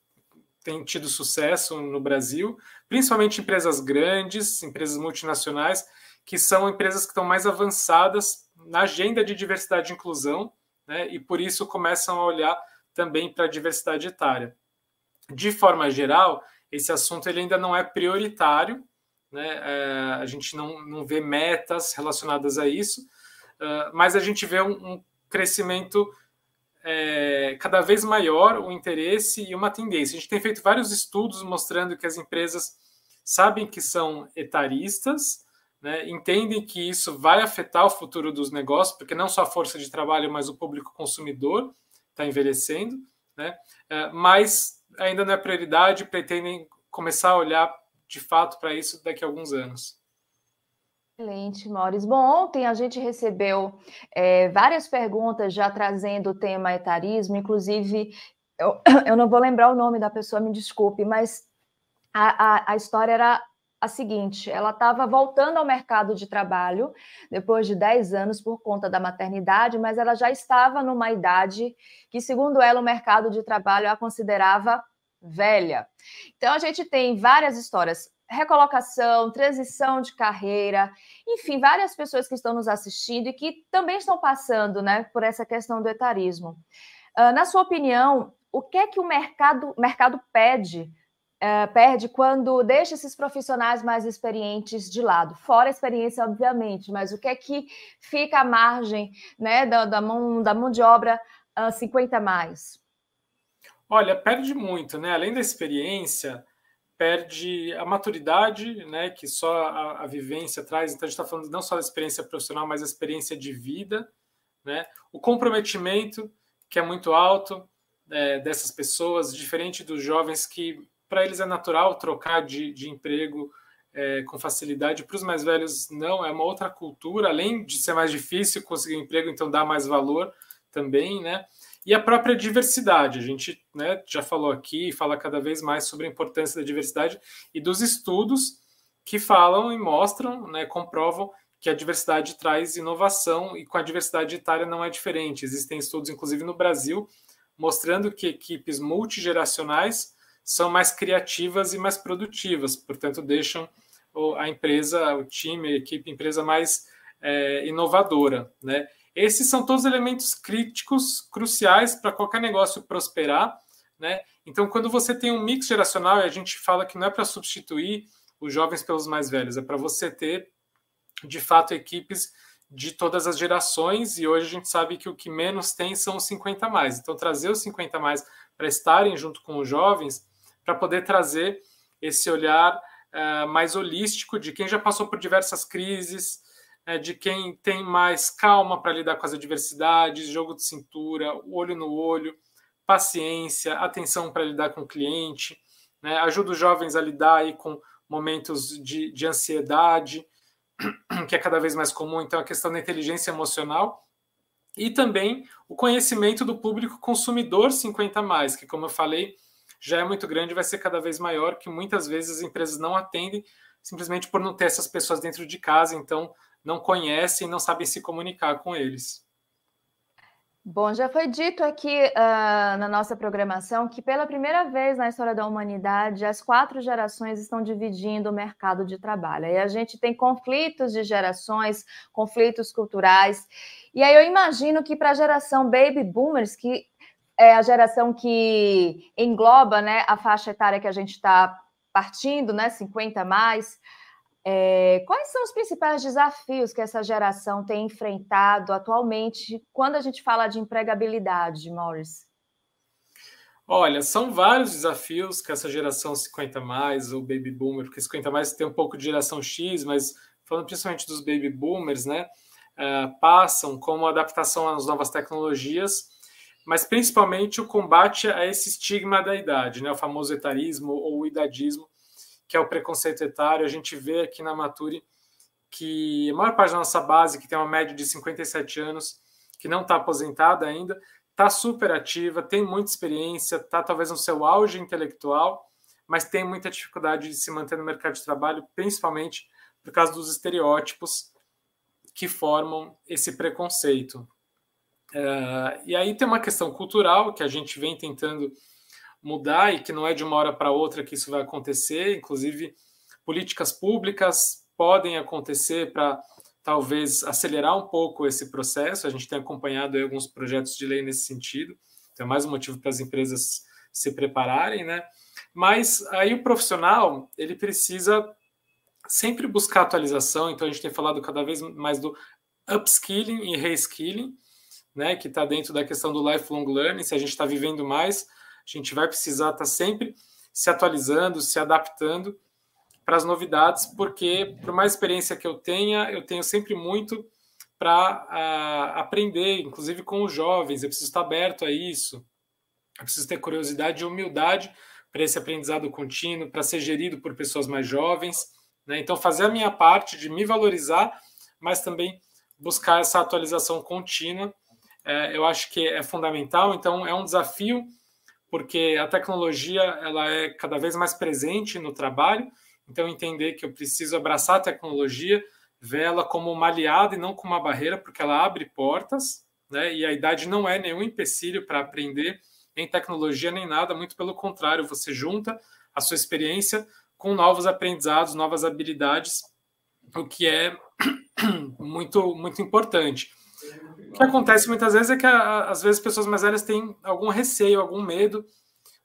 tem tido sucesso no Brasil, principalmente empresas grandes, empresas multinacionais, que são empresas que estão mais avançadas na agenda de diversidade e inclusão, né, e por isso começam a olhar também para a diversidade etária. De forma geral, esse assunto ele ainda não é prioritário, né, é, a gente não, não vê metas relacionadas a isso, uh, mas a gente vê um, um crescimento é, cada vez maior o interesse e uma tendência. A gente tem feito vários estudos mostrando que as empresas sabem que são etaristas, né, entendem que isso vai afetar o futuro dos negócios, porque não só a força de trabalho, mas o público consumidor está envelhecendo, né, é, mas ainda não é prioridade, pretendem começar a olhar de fato para isso daqui a alguns anos. Excelente, Maurício. Bom, ontem a gente recebeu é, várias perguntas já trazendo o tema etarismo, inclusive, eu, eu não vou lembrar o nome da pessoa, me desculpe, mas a, a, a história era a seguinte: ela estava voltando ao mercado de trabalho depois de 10 anos por conta da maternidade, mas ela já estava numa idade que, segundo ela, o mercado de trabalho a considerava velha. Então a gente tem várias histórias recolocação, transição de carreira, enfim, várias pessoas que estão nos assistindo e que também estão passando né, por essa questão do etarismo. Uh, na sua opinião, o que é que o mercado, mercado pede, uh, perde quando deixa esses profissionais mais experientes de lado? Fora a experiência, obviamente, mas o que é que fica à margem né, da, da, mão, da mão de obra uh, 50 mais? Olha, perde muito, né? Além da experiência, perde a maturidade, né, que só a, a vivência traz. Então, a gente está falando não só da experiência profissional, mas da experiência de vida, né? O comprometimento, que é muito alto é, dessas pessoas, diferente dos jovens que, para eles, é natural trocar de, de emprego é, com facilidade. Para os mais velhos, não, é uma outra cultura. Além de ser mais difícil conseguir um emprego, então dá mais valor também, né? E a própria diversidade. A gente né, já falou aqui, fala cada vez mais sobre a importância da diversidade e dos estudos que falam e mostram, né, comprovam que a diversidade traz inovação e com a diversidade etária não é diferente. Existem estudos, inclusive no Brasil, mostrando que equipes multigeracionais são mais criativas e mais produtivas, portanto, deixam a empresa, o time, a equipe, a empresa mais é, inovadora. Né? Esses são todos elementos críticos, cruciais para qualquer negócio prosperar. Né? Então, quando você tem um mix geracional, e a gente fala que não é para substituir os jovens pelos mais velhos, é para você ter, de fato, equipes de todas as gerações, e hoje a gente sabe que o que menos tem são os 50 mais. Então, trazer os 50 mais para estarem junto com os jovens, para poder trazer esse olhar uh, mais holístico de quem já passou por diversas crises, é, de quem tem mais calma para lidar com as adversidades, jogo de cintura, olho no olho, paciência, atenção para lidar com o cliente, né? ajuda os jovens a lidar aí com momentos de, de ansiedade, que é cada vez mais comum, então a questão da inteligência emocional, e também o conhecimento do público consumidor 50 mais, que como eu falei, já é muito grande, vai ser cada vez maior, que muitas vezes as empresas não atendem simplesmente por não ter essas pessoas dentro de casa, então não conhecem, não sabem se comunicar com eles. Bom, já foi dito aqui uh, na nossa programação que pela primeira vez na história da humanidade as quatro gerações estão dividindo o mercado de trabalho. E a gente tem conflitos de gerações, conflitos culturais. E aí eu imagino que para a geração baby boomers, que é a geração que engloba né, a faixa etária que a gente está partindo, né, 50 mais, é, quais são os principais desafios que essa geração tem enfrentado atualmente quando a gente fala de empregabilidade, Morris? Olha, são vários desafios que essa geração 50 mais, ou baby boomer, porque 50 mais tem um pouco de geração X, mas falando principalmente dos baby boomers, né, uh, passam como adaptação às novas tecnologias, mas principalmente o combate a esse estigma da idade, né, o famoso etarismo ou idadismo, que é o preconceito etário. A gente vê aqui na Maturi que a maior parte da nossa base, que tem uma média de 57 anos, que não está aposentada ainda, está super ativa, tem muita experiência, está talvez no seu auge intelectual, mas tem muita dificuldade de se manter no mercado de trabalho, principalmente por causa dos estereótipos que formam esse preconceito. Uh, e aí tem uma questão cultural que a gente vem tentando mudar e que não é de uma hora para outra que isso vai acontecer. Inclusive, políticas públicas podem acontecer para talvez acelerar um pouco esse processo. A gente tem acompanhado alguns projetos de lei nesse sentido. Então, é mais um motivo para as empresas se prepararem, né? Mas aí o profissional ele precisa sempre buscar atualização. Então, a gente tem falado cada vez mais do upskilling e reskilling né, que está dentro da questão do lifelong learning. Se a gente está vivendo mais, gente vai precisar estar tá sempre se atualizando, se adaptando para as novidades, porque por mais experiência que eu tenha, eu tenho sempre muito para uh, aprender, inclusive com os jovens. Eu preciso estar aberto a isso. Eu preciso ter curiosidade e humildade para esse aprendizado contínuo, para ser gerido por pessoas mais jovens. Né? Então, fazer a minha parte de me valorizar, mas também buscar essa atualização contínua é, eu acho que é fundamental. Então, é um desafio, porque a tecnologia ela é cada vez mais presente no trabalho. Então, entender que eu preciso abraçar a tecnologia, ver ela como uma aliada e não como uma barreira, porque ela abre portas, né? E a idade não é nenhum empecilho para aprender em tecnologia nem nada, muito pelo contrário, você junta a sua experiência com novos aprendizados, novas habilidades, o que é muito muito importante. Que acontece muitas vezes é que, às vezes, pessoas mais velhas têm algum receio, algum medo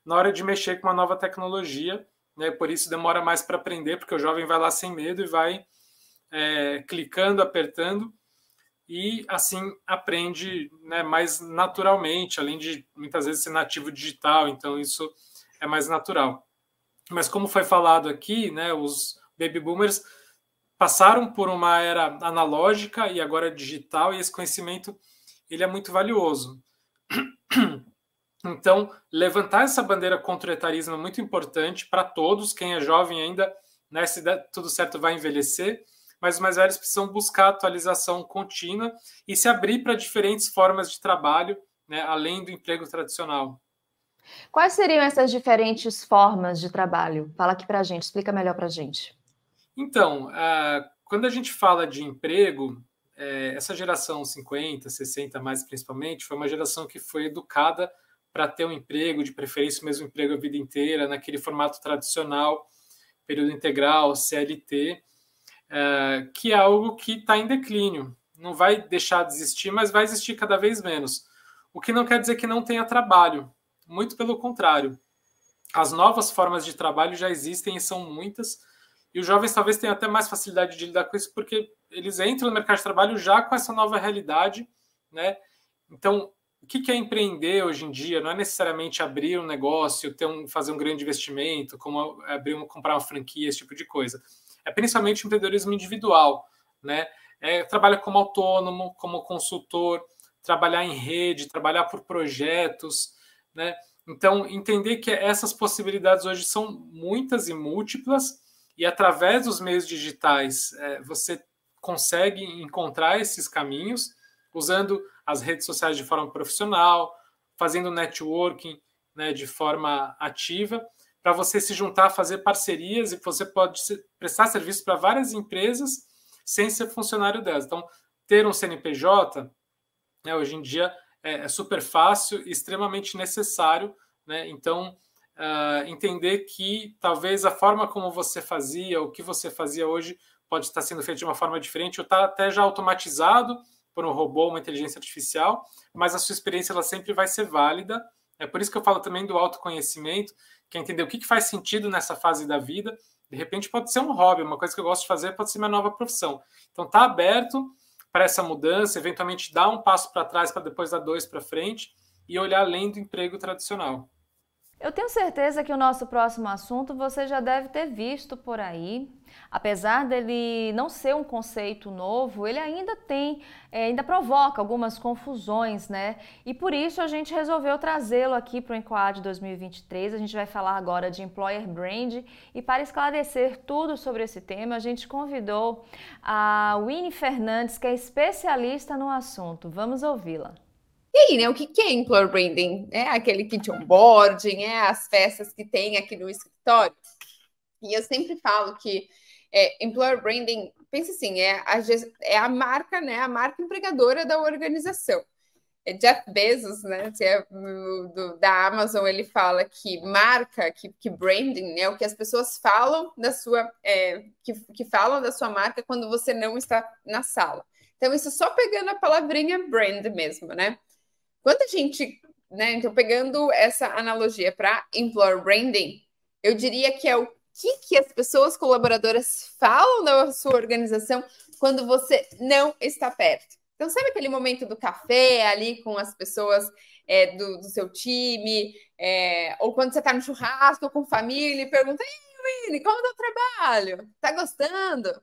na hora de mexer com uma nova tecnologia, né? Por isso demora mais para aprender, porque o jovem vai lá sem medo e vai é, clicando, apertando, e assim aprende né, mais naturalmente, além de muitas vezes ser nativo digital, então isso é mais natural. Mas como foi falado aqui, né, os baby boomers passaram por uma era analógica e agora digital, e esse conhecimento ele é muito valioso. Então, levantar essa bandeira contra o etarismo é muito importante para todos. Quem é jovem ainda, né, se der tudo certo, vai envelhecer, mas os mais velhos precisam buscar atualização contínua e se abrir para diferentes formas de trabalho, né, além do emprego tradicional. Quais seriam essas diferentes formas de trabalho? Fala aqui para a gente, explica melhor para a gente. Então, uh, quando a gente fala de emprego, é, essa geração 50, 60 mais principalmente, foi uma geração que foi educada para ter um emprego, de preferência o mesmo emprego a vida inteira, naquele formato tradicional, período integral, CLT, é, que é algo que está em declínio. Não vai deixar de existir, mas vai existir cada vez menos. O que não quer dizer que não tenha trabalho, muito pelo contrário. As novas formas de trabalho já existem e são muitas, e os jovens talvez tenham até mais facilidade de lidar com isso, porque eles entram no mercado de trabalho já com essa nova realidade, né? Então, o que é empreender hoje em dia? Não é necessariamente abrir um negócio, ter um, fazer um grande investimento, como abrir um, comprar uma franquia, esse tipo de coisa. É principalmente empreendedorismo individual, né? É, trabalha como autônomo, como consultor, trabalhar em rede, trabalhar por projetos, né? Então, entender que essas possibilidades hoje são muitas e múltiplas, e através dos meios digitais é, você consegue encontrar esses caminhos usando as redes sociais de forma profissional, fazendo networking né, de forma ativa, para você se juntar, fazer parcerias e você pode prestar serviço para várias empresas sem ser funcionário delas. Então, ter um CNPJ, né, hoje em dia, é, é super fácil e extremamente necessário. Né? Então, uh, entender que talvez a forma como você fazia, o que você fazia hoje, pode estar sendo feito de uma forma diferente, ou está até já automatizado por um robô, uma inteligência artificial, mas a sua experiência ela sempre vai ser válida. É por isso que eu falo também do autoconhecimento, que é entender o que, que faz sentido nessa fase da vida. De repente pode ser um hobby, uma coisa que eu gosto de fazer pode ser minha nova profissão. Então tá aberto para essa mudança, eventualmente dar um passo para trás para depois dar dois para frente e olhar além do emprego tradicional. Eu tenho certeza que o nosso próximo assunto você já deve ter visto por aí. Apesar dele não ser um conceito novo, ele ainda tem, é, ainda provoca algumas confusões, né? E por isso a gente resolveu trazê-lo aqui para o Enquad 2023. A gente vai falar agora de Employer Brand e para esclarecer tudo sobre esse tema, a gente convidou a Winnie Fernandes, que é especialista no assunto. Vamos ouvi-la. E aí, né? O que, é employer branding? É aquele kit onboarding, é as festas que tem aqui no escritório. E eu sempre falo que é, employer branding, pense assim, é a, é a marca, né? A marca empregadora da organização. é Jeff Bezos, né, é do, da Amazon, ele fala que marca, que, que branding, né, o que as pessoas falam da sua, é, que, que falam da sua marca quando você não está na sala. Então, isso só pegando a palavrinha brand mesmo, né? Quando a gente, né, então pegando essa analogia para employer branding, eu diria que é o que, que as pessoas colaboradoras falam da sua organização quando você não está perto. Então, sabe aquele momento do café ali com as pessoas é, do, do, seu time, é, ou quando você está no churrasco com família e pergunta: Ei, Winnie, como está o trabalho? Está gostando? O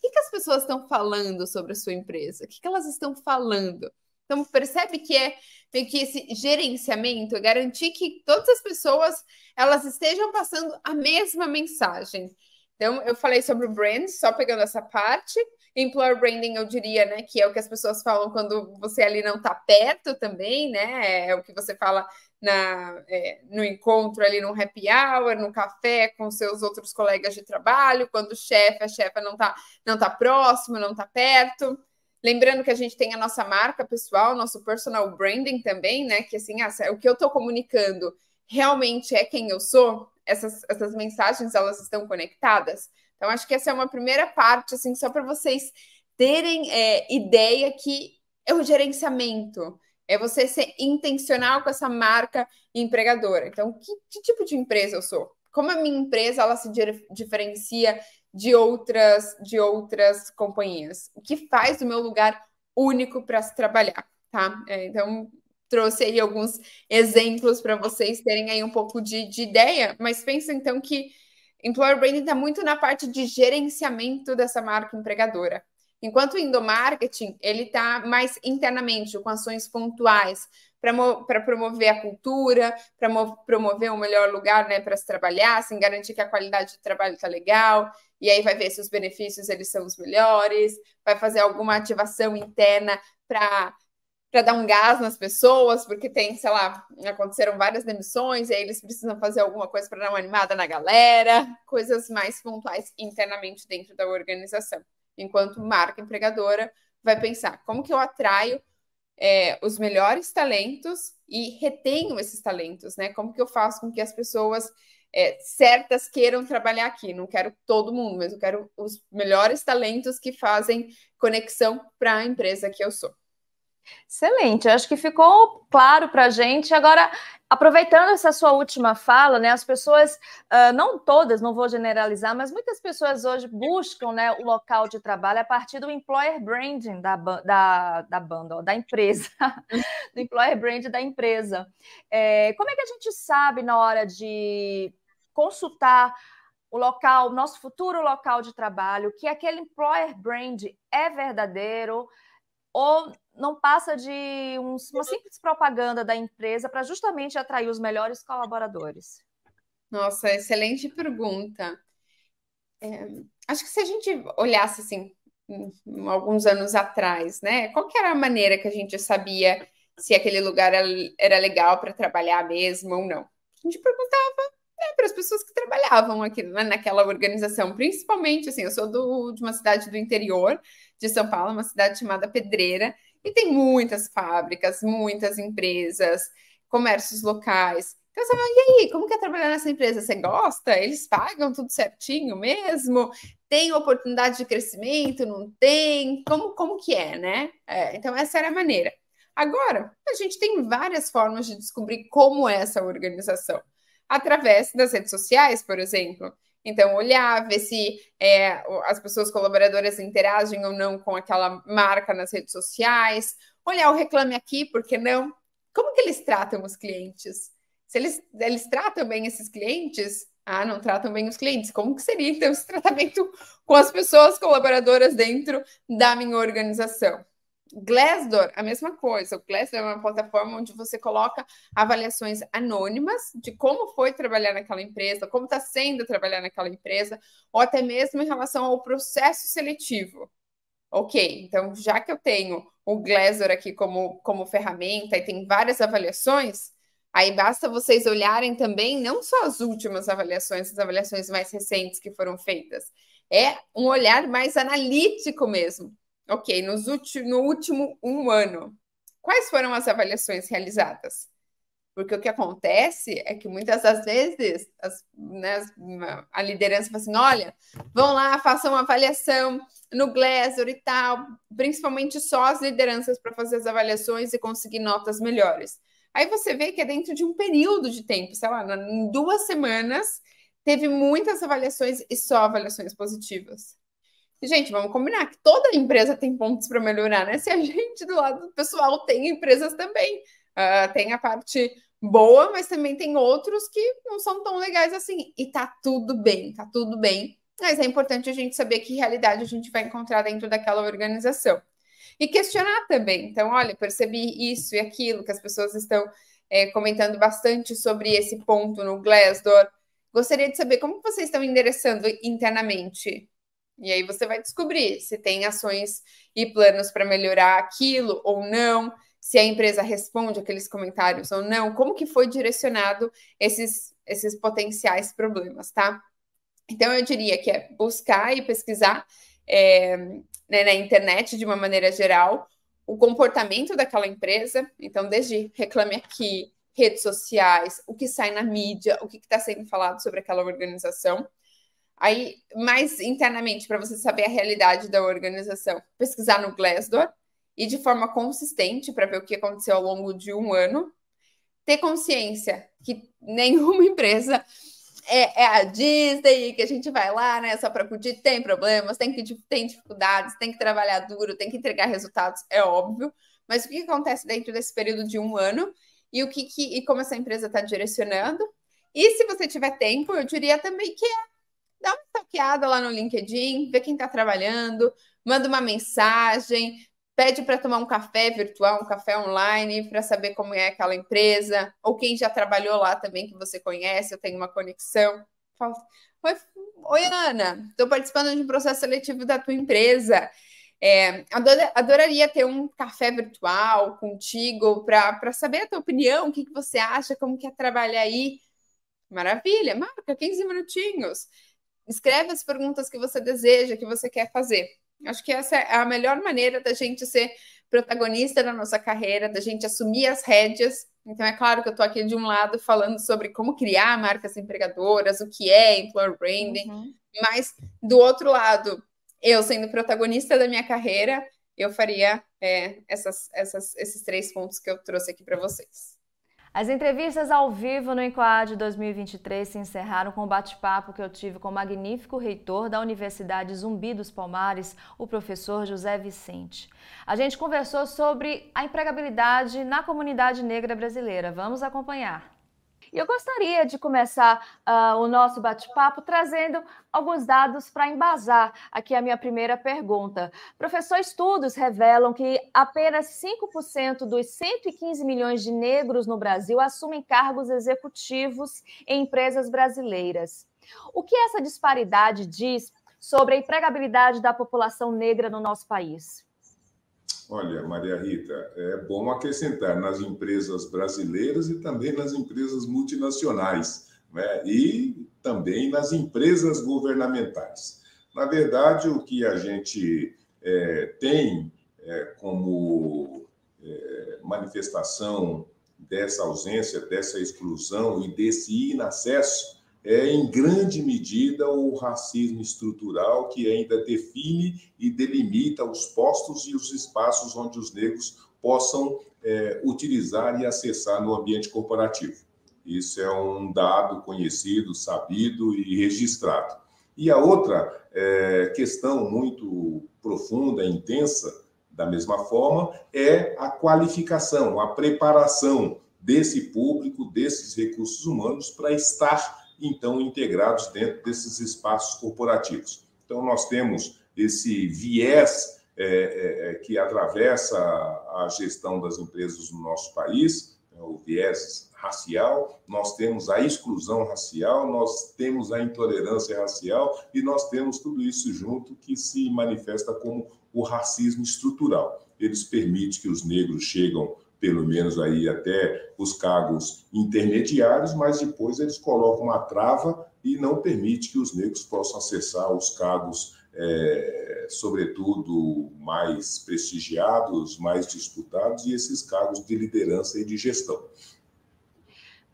que, que as pessoas estão falando sobre a sua empresa? O que, que elas estão falando? Então, percebe que é que esse gerenciamento é garantir que todas as pessoas elas estejam passando a mesma mensagem. Então, eu falei sobre o brand, só pegando essa parte, Employer branding, eu diria, né, que é o que as pessoas falam quando você ali não está perto também, né? É o que você fala na, é, no encontro ali no happy hour, no café com seus outros colegas de trabalho, quando o chefe, a chefa não está não tá próximo, não está perto. Lembrando que a gente tem a nossa marca pessoal, nosso personal branding também, né? Que assim, ah, o que eu estou comunicando realmente é quem eu sou. Essas, essas mensagens elas estão conectadas. Então, acho que essa é uma primeira parte, assim, só para vocês terem é, ideia que é o gerenciamento, é você ser intencional com essa marca empregadora. Então, que, que tipo de empresa eu sou? Como a minha empresa ela se diferencia de outras de outras companhias? O que faz do meu lugar único para se trabalhar, tá? É, então, trouxe aí alguns exemplos para vocês terem aí um pouco de, de ideia, mas pensa então que Employer Branding está muito na parte de gerenciamento dessa marca empregadora. Enquanto o endomarketing, ele está mais internamente, com ações pontuais, para promover a cultura, para promover um melhor lugar né, para se trabalhar, assim, garantir que a qualidade de trabalho está legal, e aí vai ver se os benefícios eles são os melhores, vai fazer alguma ativação interna para dar um gás nas pessoas, porque tem, sei lá, aconteceram várias demissões, e aí eles precisam fazer alguma coisa para dar uma animada na galera, coisas mais pontuais internamente dentro da organização. Enquanto marca empregadora vai pensar como que eu atraio é, os melhores talentos e retenho esses talentos, né? Como que eu faço com que as pessoas é, certas queiram trabalhar aqui? Não quero todo mundo, mas eu quero os melhores talentos que fazem conexão para a empresa que eu sou. Excelente, acho que ficou claro para a gente. Agora, aproveitando essa sua última fala, né, as pessoas, uh, não todas, não vou generalizar, mas muitas pessoas hoje buscam né, o local de trabalho a partir do employer branding da, da, da banda, ó, da empresa, do employer branding da empresa. É, como é que a gente sabe na hora de consultar o local, nosso futuro local de trabalho, que aquele employer brand é verdadeiro? ou não passa de um, uma simples propaganda da empresa para justamente atrair os melhores colaboradores? Nossa, excelente pergunta. É, acho que se a gente olhasse assim, alguns anos atrás, né? Qual que era a maneira que a gente sabia se aquele lugar era legal para trabalhar mesmo ou não? A gente perguntava né, para as pessoas que trabalhavam aqui né, naquela organização, principalmente assim, eu sou do, de uma cidade do interior, de São Paulo, uma cidade chamada Pedreira, e tem muitas fábricas, muitas empresas, comércios locais. Então você fala, e aí, como que é trabalhar nessa empresa? Você gosta? Eles pagam tudo certinho mesmo? Tem oportunidade de crescimento? Não tem? Como, como que é, né? É, então essa era a maneira. Agora, a gente tem várias formas de descobrir como é essa organização. Através das redes sociais, por exemplo. Então, olhar, ver se é, as pessoas colaboradoras interagem ou não com aquela marca nas redes sociais, olhar o Reclame Aqui, por que não? Como que eles tratam os clientes? Se eles, eles tratam bem esses clientes, ah, não tratam bem os clientes. Como que seria, então, esse tratamento com as pessoas colaboradoras dentro da minha organização? Glassdoor, a mesma coisa. O Glassdoor é uma plataforma onde você coloca avaliações anônimas de como foi trabalhar naquela empresa, como está sendo trabalhar naquela empresa, ou até mesmo em relação ao processo seletivo. Ok, então já que eu tenho o Glassdoor aqui como, como ferramenta e tem várias avaliações, aí basta vocês olharem também não só as últimas avaliações, as avaliações mais recentes que foram feitas, é um olhar mais analítico mesmo Ok, nos no último um ano, quais foram as avaliações realizadas? Porque o que acontece é que muitas das vezes as, né, a liderança fala assim: olha, vão lá, façam uma avaliação no Glassdoor e tal, principalmente só as lideranças para fazer as avaliações e conseguir notas melhores. Aí você vê que é dentro de um período de tempo, sei lá, em duas semanas, teve muitas avaliações e só avaliações positivas. Gente, vamos combinar que toda empresa tem pontos para melhorar, né? Se a gente do lado do pessoal tem empresas também. Uh, tem a parte boa, mas também tem outros que não são tão legais assim. E tá tudo bem, tá tudo bem. Mas é importante a gente saber que realidade a gente vai encontrar dentro daquela organização. E questionar também. Então, olha, percebi isso e aquilo, que as pessoas estão é, comentando bastante sobre esse ponto no Glassdoor. Gostaria de saber como vocês estão endereçando internamente. E aí você vai descobrir se tem ações e planos para melhorar aquilo ou não, se a empresa responde aqueles comentários ou não, como que foi direcionado esses, esses potenciais problemas, tá? Então eu diria que é buscar e pesquisar é, né, na internet de uma maneira geral o comportamento daquela empresa. Então, desde reclame aqui, redes sociais, o que sai na mídia, o que está sendo falado sobre aquela organização. Aí, mais internamente, para você saber a realidade da organização, pesquisar no Glassdoor e de forma consistente para ver o que aconteceu ao longo de um ano. Ter consciência que nenhuma empresa é, é, a Disney, que a gente vai lá, né, só para curtir, tem problemas, tem que tem dificuldades, tem que trabalhar duro, tem que entregar resultados, é óbvio. Mas o que acontece dentro desse período de um ano e o que, que e como essa empresa está direcionando? E se você tiver tempo, eu diria também que é dá uma stalkeada lá no LinkedIn, vê quem está trabalhando, manda uma mensagem, pede para tomar um café virtual, um café online, para saber como é aquela empresa, ou quem já trabalhou lá também que você conhece, eu tenho uma conexão. Fala, Oi, Oi Ana, estou participando de um processo seletivo da tua empresa. É, ador, adoraria ter um café virtual contigo para saber a tua opinião, o que, que você acha, como que é trabalhar aí. Maravilha, marca 15 minutinhos. Escreve as perguntas que você deseja, que você quer fazer. Acho que essa é a melhor maneira da gente ser protagonista da nossa carreira, da gente assumir as rédeas. Então, é claro que eu estou aqui de um lado falando sobre como criar marcas empregadoras, o que é employer branding, uhum. mas do outro lado, eu sendo protagonista da minha carreira, eu faria é, essas, essas, esses três pontos que eu trouxe aqui para vocês. As entrevistas ao vivo no Enquad 2023 se encerraram com o bate-papo que eu tive com o magnífico reitor da Universidade Zumbi dos Palmares, o professor José Vicente. A gente conversou sobre a empregabilidade na comunidade negra brasileira. Vamos acompanhar. E eu gostaria de começar uh, o nosso bate-papo trazendo alguns dados para embasar aqui a minha primeira pergunta. Professor, estudos revelam que apenas 5% dos 115 milhões de negros no Brasil assumem cargos executivos em empresas brasileiras. O que essa disparidade diz sobre a empregabilidade da população negra no nosso país? Olha, Maria Rita, é bom acrescentar nas empresas brasileiras e também nas empresas multinacionais, né? e também nas empresas governamentais. Na verdade, o que a gente é, tem é, como é, manifestação dessa ausência, dessa exclusão e desse inacesso é, em grande medida, o racismo estrutural que ainda define e delimita os postos e os espaços onde os negros possam é, utilizar e acessar no ambiente corporativo. Isso é um dado conhecido, sabido e registrado. E a outra é, questão muito profunda, intensa, da mesma forma, é a qualificação, a preparação desse público, desses recursos humanos para estar então integrados dentro desses espaços corporativos. Então, nós temos esse viés é, é, é, que atravessa a gestão das empresas no nosso país, é o viés racial, nós temos a exclusão racial, nós temos a intolerância racial e nós temos tudo isso junto que se manifesta como o racismo estrutural. Eles permitem que os negros chegam pelo menos aí até os cargos intermediários, mas depois eles colocam uma trava e não permite que os negros possam acessar os cargos é, sobretudo, mais prestigiados, mais disputados, e esses cargos de liderança e de gestão.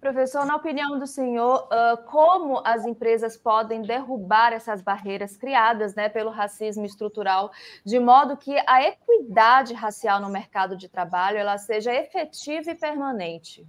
Professor, na opinião do senhor, como as empresas podem derrubar essas barreiras criadas né, pelo racismo estrutural, de modo que a equidade racial no mercado de trabalho ela seja efetiva e permanente?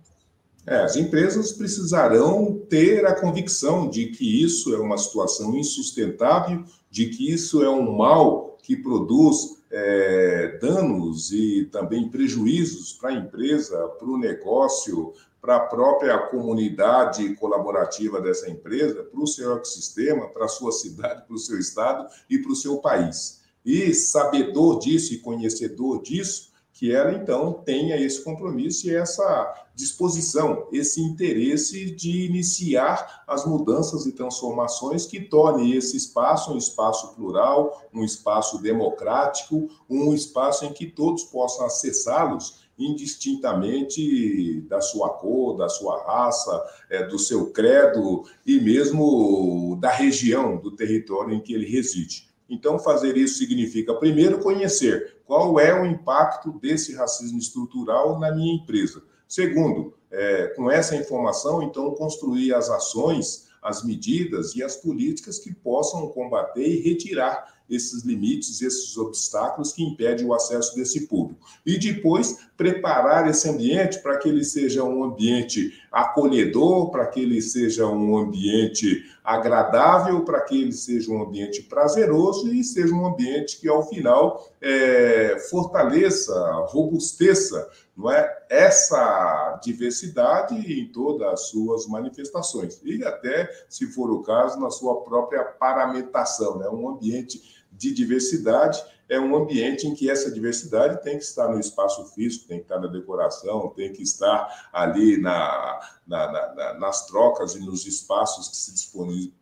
É, as empresas precisarão ter a convicção de que isso é uma situação insustentável, de que isso é um mal que produz é, danos e também prejuízos para a empresa, para o negócio, para a própria comunidade colaborativa dessa empresa, para o seu ecossistema, para a sua cidade, para o seu estado e para o seu país. E sabedor disso e conhecedor disso, que ela então tenha esse compromisso e essa disposição, esse interesse de iniciar as mudanças e transformações que torne esse espaço um espaço plural, um espaço democrático, um espaço em que todos possam acessá-los indistintamente da sua cor, da sua raça, é, do seu credo e mesmo da região, do território em que ele reside. Então, fazer isso significa, primeiro, conhecer qual é o impacto desse racismo estrutural na minha empresa. Segundo, é, com essa informação, então, construir as ações, as medidas e as políticas que possam combater e retirar esses limites, esses obstáculos que impedem o acesso desse público. E depois, preparar esse ambiente para que ele seja um ambiente acolhedor, para que ele seja um ambiente agradável, para que ele seja um ambiente prazeroso e seja um ambiente que, ao final, é, fortaleça, robusteça não é, essa diversidade em todas as suas manifestações. E até, se for o caso, na sua própria paramentação, né? um ambiente de diversidade é um ambiente em que essa diversidade tem que estar no espaço físico, tem que estar na decoração, tem que estar ali na, na, na, nas trocas e nos espaços que se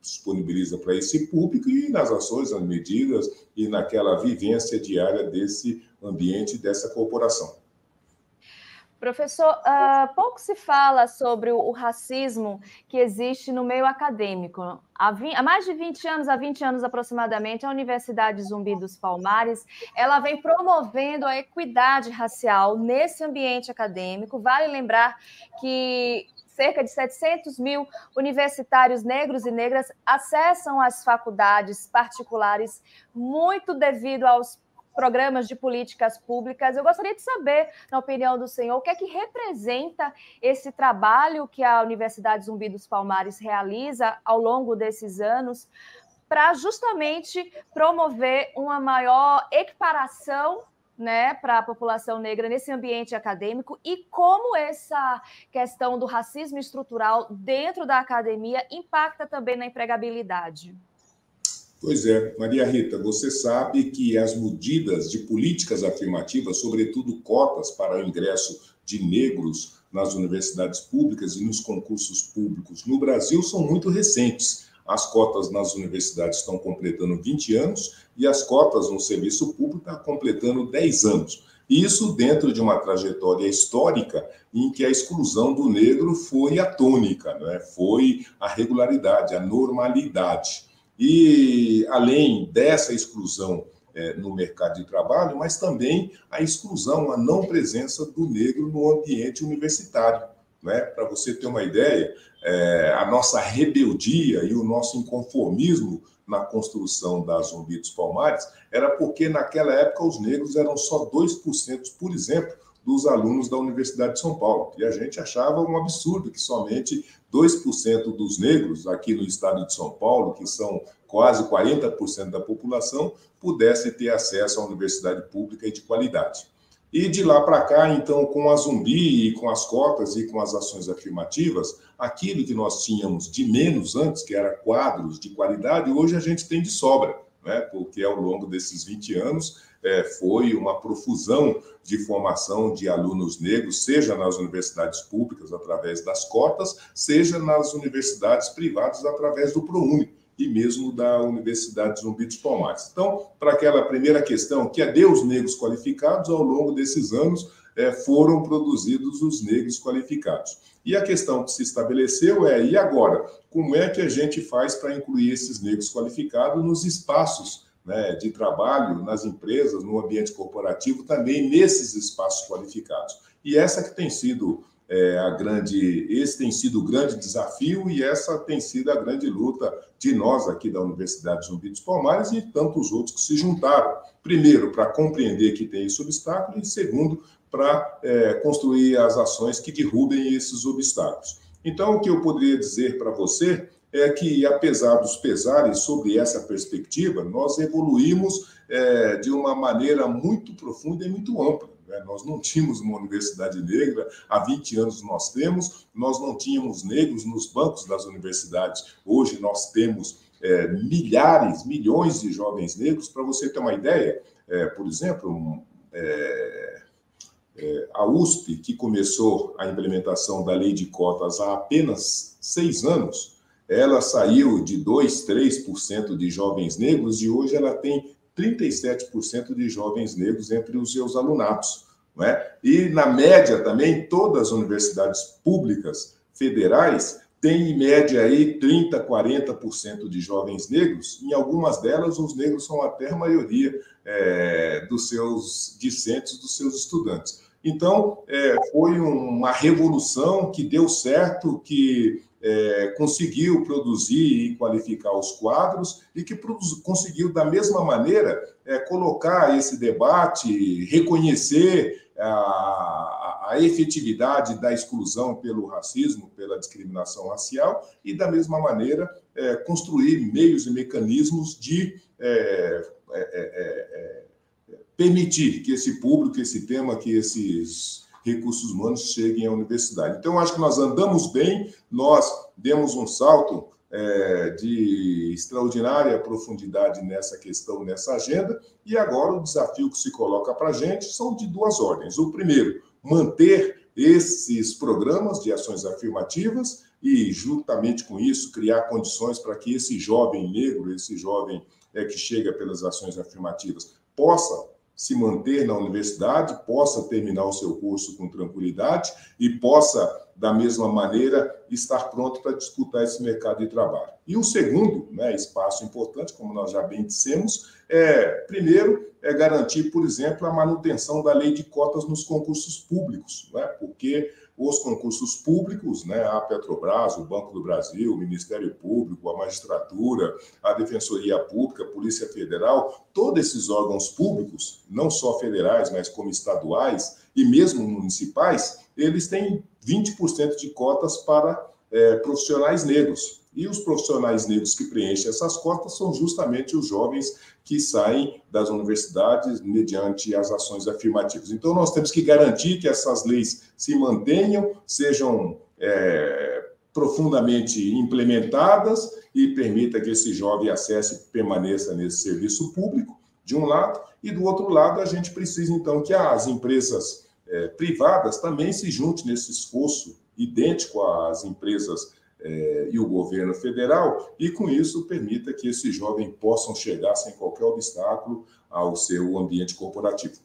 disponibiliza para esse público e nas ações, nas medidas e naquela vivência diária desse ambiente, dessa corporação. Professor, uh, pouco se fala sobre o, racismo que existe no meio acadêmico. Há, vi, há, mais de 20 anos, há 20 anos aproximadamente, a Universidade Zumbi dos Palmares, ela vem promovendo a equidade racial nesse ambiente acadêmico. Vale lembrar que cerca de 700 mil universitários negros e negras acessam as faculdades particulares muito devido aos programas de políticas públicas. Eu gostaria de saber, na opinião do senhor, o que é que representa esse trabalho que a Universidade Zumbi dos Palmares realiza ao longo desses anos para justamente promover uma maior equiparação né, para a população negra nesse ambiente acadêmico e como essa questão do racismo estrutural dentro da academia impacta também na empregabilidade. Pois é, Maria Rita, você sabe que as medidas de políticas afirmativas, sobretudo cotas para o ingresso de negros nas universidades públicas e nos concursos públicos no Brasil são muito recentes. As cotas nas universidades estão completando 20 anos e as cotas no serviço público estão completando 10 anos. Isso dentro de uma trajetória histórica em que a exclusão do negro foi a tônica, né? foi a regularidade, a normalidade. E além dessa exclusão é, no mercado de trabalho, mas também a exclusão, a não presença do negro no ambiente universitário. Né? Para você ter uma ideia, é, a nossa rebeldia e o nosso inconformismo na construção das Zumbi dos Palmares era porque naquela época os negros eram só 2%, por exemplo, dos alunos da Universidade de São Paulo. E a gente achava um absurdo que somente 2% dos negros aqui no estado de São Paulo, que são quase 40% da população, pudessem ter acesso à universidade pública e de qualidade. E de lá para cá, então, com a Zumbi e com as cotas e com as ações afirmativas, aquilo que nós tínhamos de menos antes, que era quadros de qualidade, hoje a gente tem de sobra, né? porque ao longo desses 20 anos é, foi uma profusão de formação de alunos negros, seja nas universidades públicas, através das cotas, seja nas universidades privadas, através do ProUni e mesmo da Universidade Zumbi dos Palmares. Então, para aquela primeira questão, que é de os negros qualificados, ao longo desses anos é, foram produzidos os negros qualificados. E a questão que se estabeleceu é, e agora? Como é que a gente faz para incluir esses negros qualificados nos espaços né, de trabalho nas empresas, no ambiente corporativo, também nesses espaços qualificados. E essa que tem sido é, a grande, esse tem sido o grande desafio e essa tem sido a grande luta de nós aqui da Universidade Zumbi dos Palmares e tantos outros que se juntaram. Primeiro, para compreender que tem esse obstáculo e segundo, para é, construir as ações que derrubem esses obstáculos. Então, o que eu poderia dizer para você é que, apesar dos pesares sobre essa perspectiva, nós evoluímos é, de uma maneira muito profunda e muito ampla. Né? Nós não tínhamos uma universidade negra, há 20 anos nós temos, nós não tínhamos negros nos bancos das universidades. Hoje nós temos é, milhares, milhões de jovens negros. Para você ter uma ideia, é, por exemplo, um, é, é a USP, que começou a implementação da lei de cotas há apenas seis anos, ela saiu de 2, 3% de jovens negros e hoje ela tem 37% de jovens negros entre os seus alunatos. Não é? E, na média, também, todas as universidades públicas federais têm, em média, aí, 30%, 40% de jovens negros. Em algumas delas, os negros são até a maioria é, dos seus discentes, dos seus estudantes. Então, é, foi uma revolução que deu certo, que é, conseguiu produzir e qualificar os quadros e que conseguiu, da mesma maneira, é, colocar esse debate, reconhecer a, a, efetividade da exclusão pelo racismo, pela discriminação racial e, da mesma maneira, é, construir meios e mecanismos de é, é, é, permitir que esse público, esse tema, que esses recursos humanos cheguem à universidade. Então, acho que nós andamos bem, nós demos um salto é, de extraordinária profundidade nessa questão, nessa agenda, e agora o desafio que se coloca para a gente são de duas ordens. O primeiro, manter esses programas de ações afirmativas e, juntamente com isso, criar condições para que esse jovem negro, esse jovem é, que chega pelas ações afirmativas, possa se manter na universidade, possa terminar o seu curso com tranquilidade e possa, da mesma maneira, estar pronto para disputar esse mercado de trabalho. E o segundo né, espaço importante, como nós já bem dissemos, é, primeiro, é garantir, por exemplo, a manutenção da lei de cotas nos concursos públicos, né, porque os concursos públicos, né, a Petrobras, o Banco do Brasil, o Ministério Público, a magistratura, a Defensoria Pública, a Polícia Federal, todos esses órgãos públicos, não só federais, mas como estaduais e mesmo municipais, eles têm 20% de cotas para é, profissionais negros. E os profissionais negros que preenchem essas cotas são justamente os jovens que saem das universidades mediante as ações afirmativas. Então, nós temos que garantir que essas leis se mantenham, sejam é, profundamente implementadas e permita que esse jovem acesse e permaneça nesse serviço público, de um lado, e do outro lado, a gente precisa, então, que as empresas é, privadas também se juntem nesse esforço idêntico às empresas é, e o governo federal, e com isso permita que esses jovens possam chegar sem qualquer obstáculo ao seu ambiente corporativo.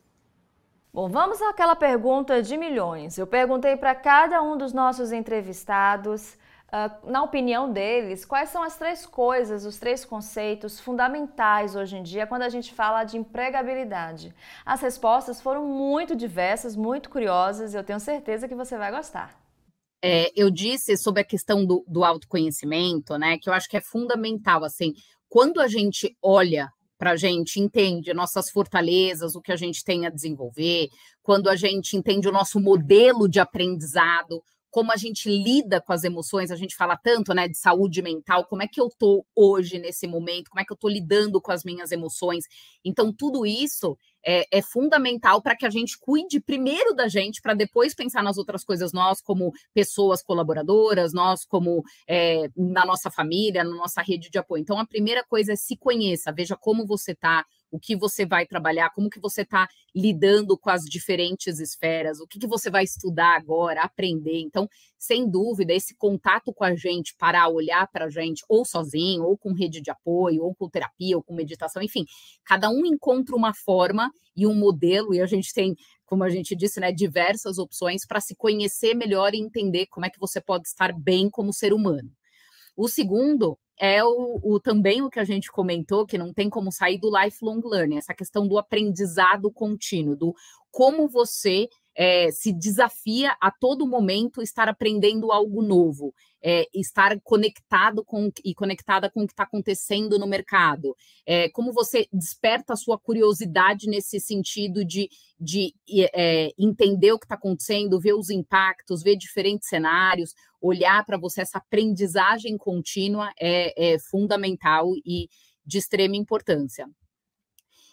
Bom, vamos àquela pergunta de milhões. Eu perguntei para cada um dos nossos entrevistados, uh, na opinião deles, quais são as três coisas, os três conceitos fundamentais hoje em dia quando a gente fala de empregabilidade. As respostas foram muito diversas, muito curiosas, e eu tenho certeza que você vai gostar é, eu disse sobre a questão do, do autoconhecimento, né? Que eu acho que é fundamental, assim, quando a gente olha para a gente, entende nossas fortalezas, o que a gente tem a desenvolver, quando a gente entende o nosso modelo de aprendizado, como a gente lida com as emoções, a gente fala tanto, né, de saúde mental, como é que eu tô hoje nesse momento, como é que eu tô lidando com as minhas emoções. Então, tudo isso é, é fundamental para que a gente cuide primeiro da gente, para depois pensar nas outras coisas, nós como pessoas colaboradoras, nós como é, na nossa família, na nossa rede de apoio. Então, a primeira coisa é se conheça, veja como você está, o que você vai trabalhar, como que você está lidando com as diferentes esferas, o que, que você vai estudar agora, aprender. Então, sem dúvida, esse contato com a gente para olhar para a gente, ou sozinho, ou com rede de apoio, ou com terapia, ou com meditação, enfim, cada um encontra uma forma e um modelo, e a gente tem, como a gente disse, né, diversas opções para se conhecer melhor e entender como é que você pode estar bem como ser humano. O segundo é o, o, também o que a gente comentou, que não tem como sair do lifelong learning, essa questão do aprendizado contínuo, do como você é, se desafia a todo momento estar aprendendo algo novo, é, estar conectado com e conectada com o que está acontecendo no mercado. É, como você desperta a sua curiosidade nesse sentido de, de é, entender o que está acontecendo, ver os impactos, ver diferentes cenários, olhar para você, essa aprendizagem contínua é, é fundamental e de extrema importância.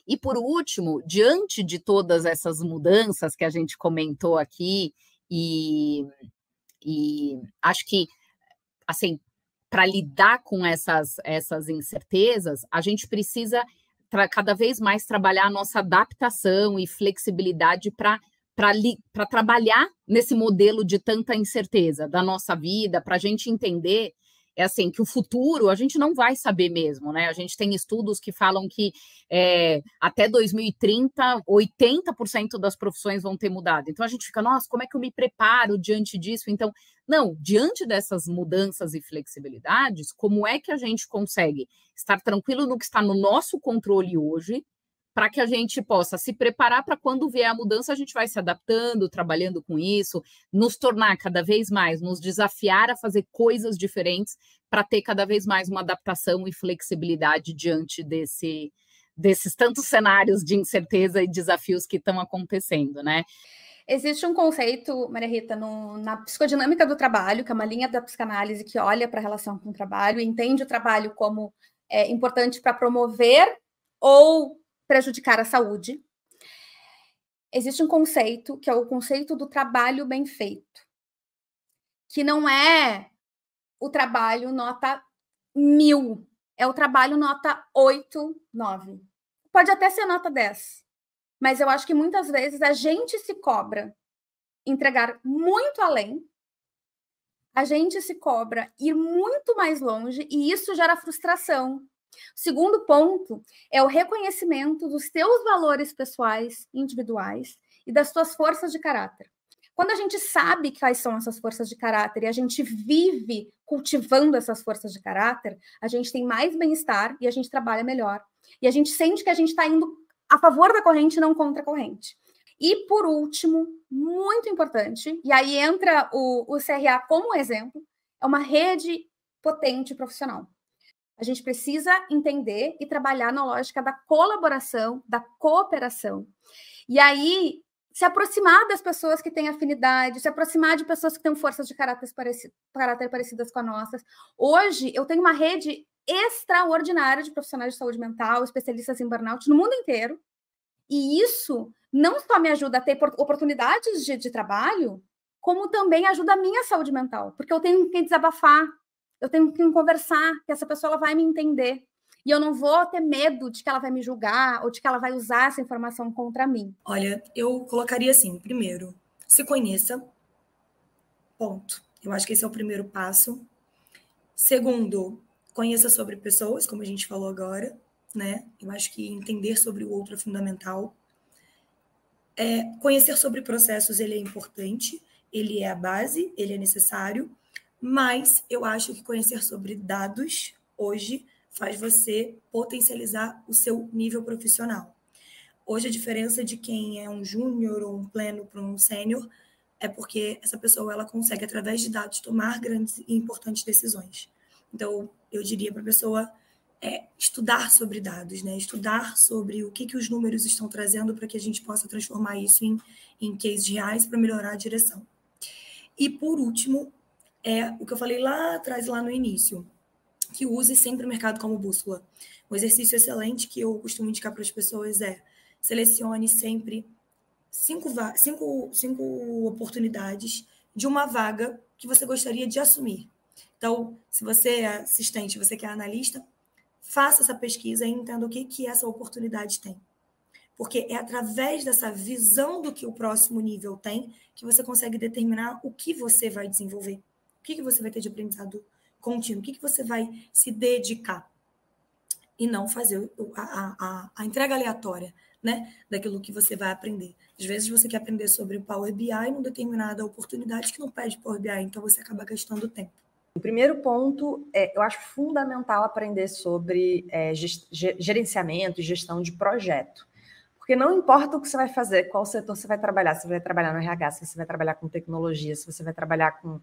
E por último, diante de todas essas mudanças que a gente comentou aqui, e, e acho que, assim, para lidar com essas, essas incertezas, a gente precisa cada vez mais trabalhar a nossa adaptação e flexibilidade para para trabalhar nesse modelo de tanta incerteza da nossa vida, para a gente entender é assim que o futuro a gente não vai saber mesmo, né? A gente tem estudos que falam que é, até 2030 80% das profissões vão ter mudado. Então a gente fica, nossa, como é que eu me preparo diante disso? Então, não, diante dessas mudanças e flexibilidades, como é que a gente consegue estar tranquilo no que está no nosso controle hoje? Para que a gente possa se preparar para quando vier a mudança, a gente vai se adaptando, trabalhando com isso, nos tornar cada vez mais, nos desafiar a fazer coisas diferentes para ter cada vez mais uma adaptação e flexibilidade diante desse, desses tantos cenários de incerteza e desafios que estão acontecendo, né? Existe um conceito, Maria Rita, no, na psicodinâmica do trabalho, que é uma linha da psicanálise que olha para a relação com o trabalho, entende o trabalho como é, importante para promover ou prejudicar a saúde. Existe um conceito que é o conceito do trabalho bem feito, que não é o trabalho nota mil, é o trabalho nota 8, 9. Pode até ser nota 10, mas eu acho que muitas vezes a gente se cobra entregar muito além, a gente se cobra ir muito mais longe e isso gera frustração, o segundo ponto é o reconhecimento dos teus valores pessoais, individuais e das tuas forças de caráter. Quando a gente sabe quais são essas forças de caráter e a gente vive cultivando essas forças de caráter, a gente tem mais bem-estar e a gente trabalha melhor. E a gente sente que a gente está indo a favor da corrente, não contra a corrente. E por último, muito importante, e aí entra o, o CRA como exemplo, é uma rede potente profissional. A gente precisa entender e trabalhar na lógica da colaboração, da cooperação. E aí, se aproximar das pessoas que têm afinidade, se aproximar de pessoas que têm forças de caráter, parecido, caráter parecidas com as nossas. Hoje, eu tenho uma rede extraordinária de profissionais de saúde mental, especialistas em burnout no mundo inteiro. E isso não só me ajuda a ter oportunidades de, de trabalho, como também ajuda a minha saúde mental, porque eu tenho que desabafar, eu tenho que conversar, que essa pessoa ela vai me entender. E eu não vou ter medo de que ela vai me julgar ou de que ela vai usar essa informação contra mim. Olha, eu colocaria assim: primeiro, se conheça. Ponto. Eu acho que esse é o primeiro passo. Segundo, conheça sobre pessoas, como a gente falou agora, né? Eu acho que entender sobre o outro é fundamental. É, conhecer sobre processos ele é importante, ele é a base, ele é necessário, mas eu acho que conhecer sobre dados hoje faz você potencializar o seu nível profissional. Hoje a diferença de quem é um júnior ou um pleno para um sênior é porque essa pessoa ela consegue através de dados tomar grandes e importantes decisões. Então eu diria para a pessoa é, estudar sobre dados, né? Estudar sobre o que, que os números estão trazendo para que a gente possa transformar isso em, em cases reais para melhorar a direção. E por último, é o que eu falei lá atrás, lá no início, que use sempre o mercado como bússola. Um exercício excelente que eu costumo indicar para as pessoas é selecione sempre cinco, cinco, cinco oportunidades de uma vaga que você gostaria de assumir. Então, se você é assistente, você quer é analista, faça essa pesquisa e entenda o que, que essa oportunidade tem. Porque é através dessa visão do que o próximo nível tem que você consegue determinar o que você vai desenvolver. O que, que você vai ter de aprendizado contínuo? O que, que você vai se dedicar? E não fazer a, a, a entrega aleatória né, daquilo que você vai aprender. Às vezes você quer aprender sobre o Power BI numa determinada oportunidade que não pede Power BI, então você acaba gastando tempo. O primeiro ponto, é, eu acho fundamental aprender sobre é, gerenciamento e gestão de projeto. Porque não importa o que você vai fazer, qual setor você vai trabalhar, se você vai trabalhar no RH, se você vai trabalhar com tecnologia, se você vai trabalhar com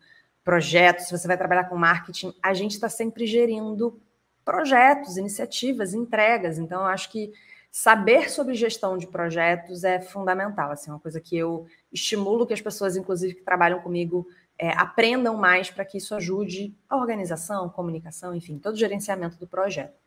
projetos, se você vai trabalhar com marketing, a gente está sempre gerindo projetos, iniciativas, entregas. Então, eu acho que saber sobre gestão de projetos é fundamental. Assim, uma coisa que eu estimulo que as pessoas, inclusive, que trabalham comigo, é, aprendam mais para que isso ajude a organização, comunicação, enfim, todo o gerenciamento do projeto.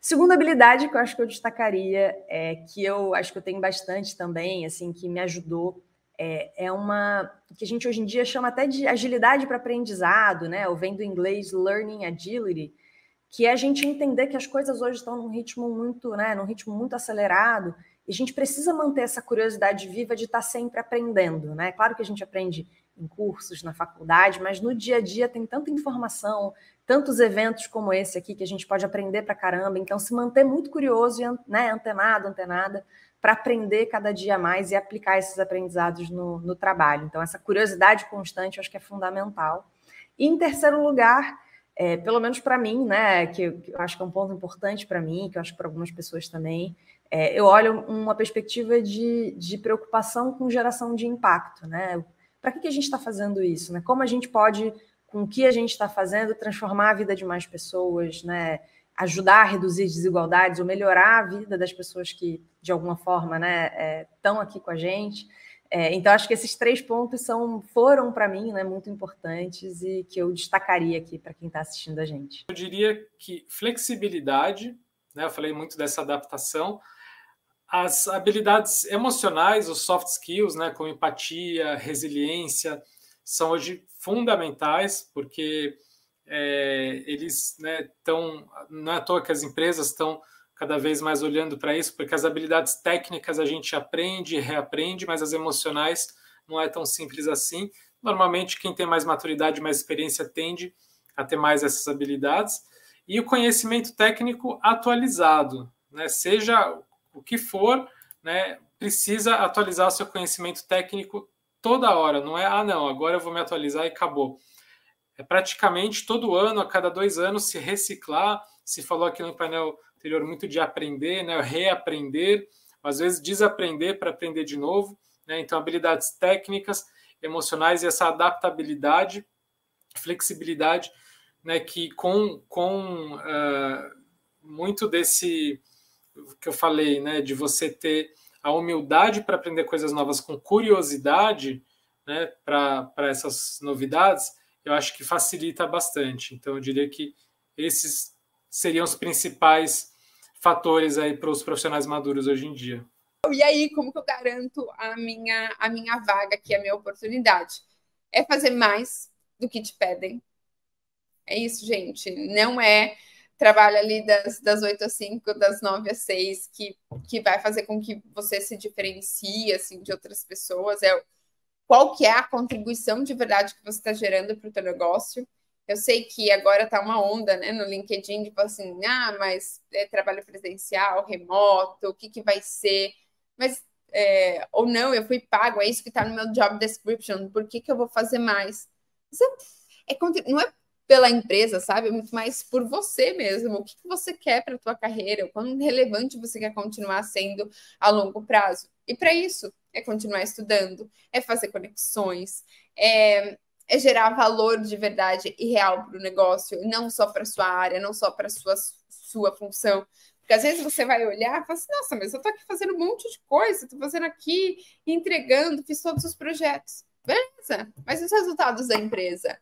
Segunda habilidade que eu acho que eu destacaria, é, que eu acho que eu tenho bastante também, assim, que me ajudou, é, é uma que a gente hoje em dia chama até de agilidade para aprendizado, né? Ou vem do inglês learning agility, que é a gente entender que as coisas hoje estão num ritmo muito, né, num ritmo muito acelerado, e a gente precisa manter essa curiosidade viva de estar sempre aprendendo, né? Claro que a gente aprende em cursos, na faculdade, mas no dia a dia tem tanta informação, tantos eventos como esse aqui que a gente pode aprender para caramba. Então, se manter muito curioso e né, antenado, antenada, para aprender cada dia mais e aplicar esses aprendizados no, no trabalho. Então, essa curiosidade constante eu acho que é fundamental. E, em terceiro lugar, é, pelo menos para mim, né, que, que, eu acho que é um ponto importante para mim, que eu acho que para algumas pessoas também, é, eu olho uma perspectiva de, de preocupação com geração de impacto, né? Para que, que a gente está fazendo isso? Né? Como a gente pode, com o que a gente está fazendo, transformar a vida de mais pessoas, né? Ajudar a reduzir desigualdades ou melhorar a vida das pessoas que, de alguma forma, né, estão é, aqui com a gente. É, então, acho que esses três pontos são, foram, para mim, né, muito importantes e que eu destacaria aqui para quem está assistindo a gente. Eu diria que flexibilidade, né, eu falei muito dessa adaptação, as habilidades emocionais, os soft skills, né, como empatia, resiliência, são hoje fundamentais, porque é, eles estão. Né, não é à toa que as empresas estão cada vez mais olhando para isso, porque as habilidades técnicas a gente aprende e reaprende, mas as emocionais não é tão simples assim. Normalmente, quem tem mais maturidade, mais experiência, tende a ter mais essas habilidades. E o conhecimento técnico atualizado, né? seja o que for, né, precisa atualizar o seu conhecimento técnico toda hora. Não é, ah, não, agora eu vou me atualizar e acabou. É praticamente todo ano, a cada dois anos, se reciclar. Se falou aqui no painel anterior muito de aprender, né, reaprender, às vezes desaprender para aprender de novo. Né? Então, habilidades técnicas, emocionais e essa adaptabilidade, flexibilidade, né, que com, com uh, muito desse que eu falei, né, de você ter a humildade para aprender coisas novas com curiosidade, né, para essas novidades, eu acho que facilita bastante. Então, eu diria que esses seriam os principais fatores aí para os profissionais maduros hoje em dia. E aí, como que eu garanto a minha, a minha vaga aqui, a minha oportunidade? É fazer mais do que te pedem. É isso, gente. Não é trabalho ali das, das 8 às 5, das 9 às 6, que, que vai fazer com que você se diferencie assim, de outras pessoas. É qual que é a contribuição de verdade que você está gerando para o teu negócio. Eu sei que agora está uma onda né, no LinkedIn, tipo assim, ah, mas é trabalho presencial, remoto, o que, que vai ser? Mas, é, ou não, eu fui pago, é isso que está no meu job description, por que, que eu vou fazer mais? é, é, não é pela empresa, sabe? Muito mais por você mesmo. O que, que você quer para a tua carreira? O quão relevante você quer continuar sendo a longo prazo? E para isso, é continuar estudando, é fazer conexões, é, é gerar valor de verdade e real para o negócio, não só para sua área, não só para sua sua função. Porque às vezes você vai olhar e fala assim, nossa, mas eu estou aqui fazendo um monte de coisa, estou fazendo aqui, entregando, fiz todos os projetos. Beleza, mas os resultados da empresa?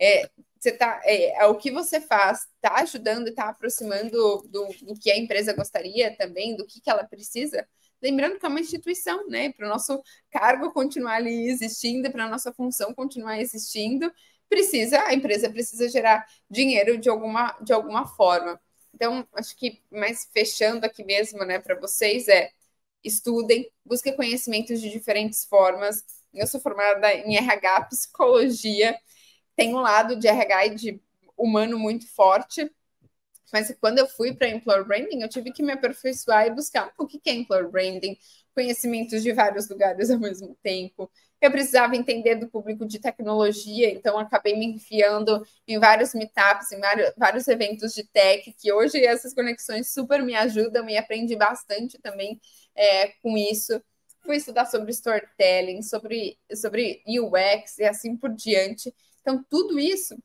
É, você tá, é, é, o que você faz está ajudando e está aproximando do, do, que a empresa gostaria também, do que, que ela precisa. Lembrando que é uma instituição, né? Para o nosso cargo continuar ali existindo, para a nossa função continuar existindo, precisa, a empresa precisa gerar dinheiro de alguma, de alguma forma. Então, acho que mais fechando aqui mesmo, né, para vocês é estudem, busquem conhecimentos de diferentes formas. Eu sou formada em RH, psicologia, tem um lado de RH e de humano muito forte, mas quando eu fui para Employer Branding, eu tive que me aperfeiçoar e buscar o que é Employer Branding, conhecimentos de vários lugares ao mesmo tempo. Eu precisava entender do público de tecnologia, então acabei me enfiando em vários meetups, em vários, eventos de tech, que hoje essas conexões super me ajudam e aprendi bastante também é, com isso. Fui estudar sobre storytelling, sobre, sobre UX e assim por diante. Então, tudo isso,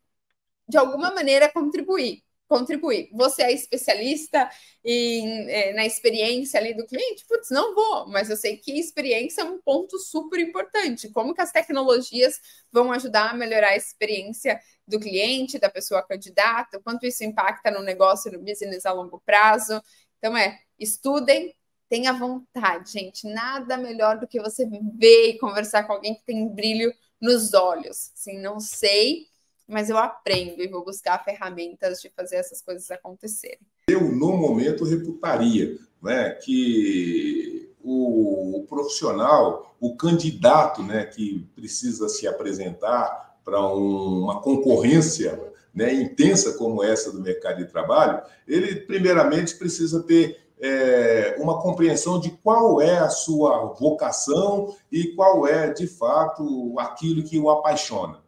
de alguma maneira, contribui contribuir. Você é especialista em, é, na experiência ali do cliente? Putz, não vou, mas eu sei que experiência é um ponto super importante. Como que as tecnologias vão ajudar a melhorar a experiência do cliente, da pessoa candidata, quanto isso impacta no negócio, no business a longo prazo. Então, é, estudem, tenha vontade, gente. Nada melhor do que você ver e conversar com alguém que tem brilho nos olhos. Assim, não sei, mas eu aprendo e vou buscar ferramentas de fazer essas coisas acontecerem. Eu, no momento, reputaria né, que o, profissional, o candidato né, que precisa se apresentar para um, uma concorrência né, intensa como essa do mercado de trabalho, ele, primeiramente, precisa ter é, uma compreensão de qual é a sua vocação e qual é, de fato, aquilo que o apaixona.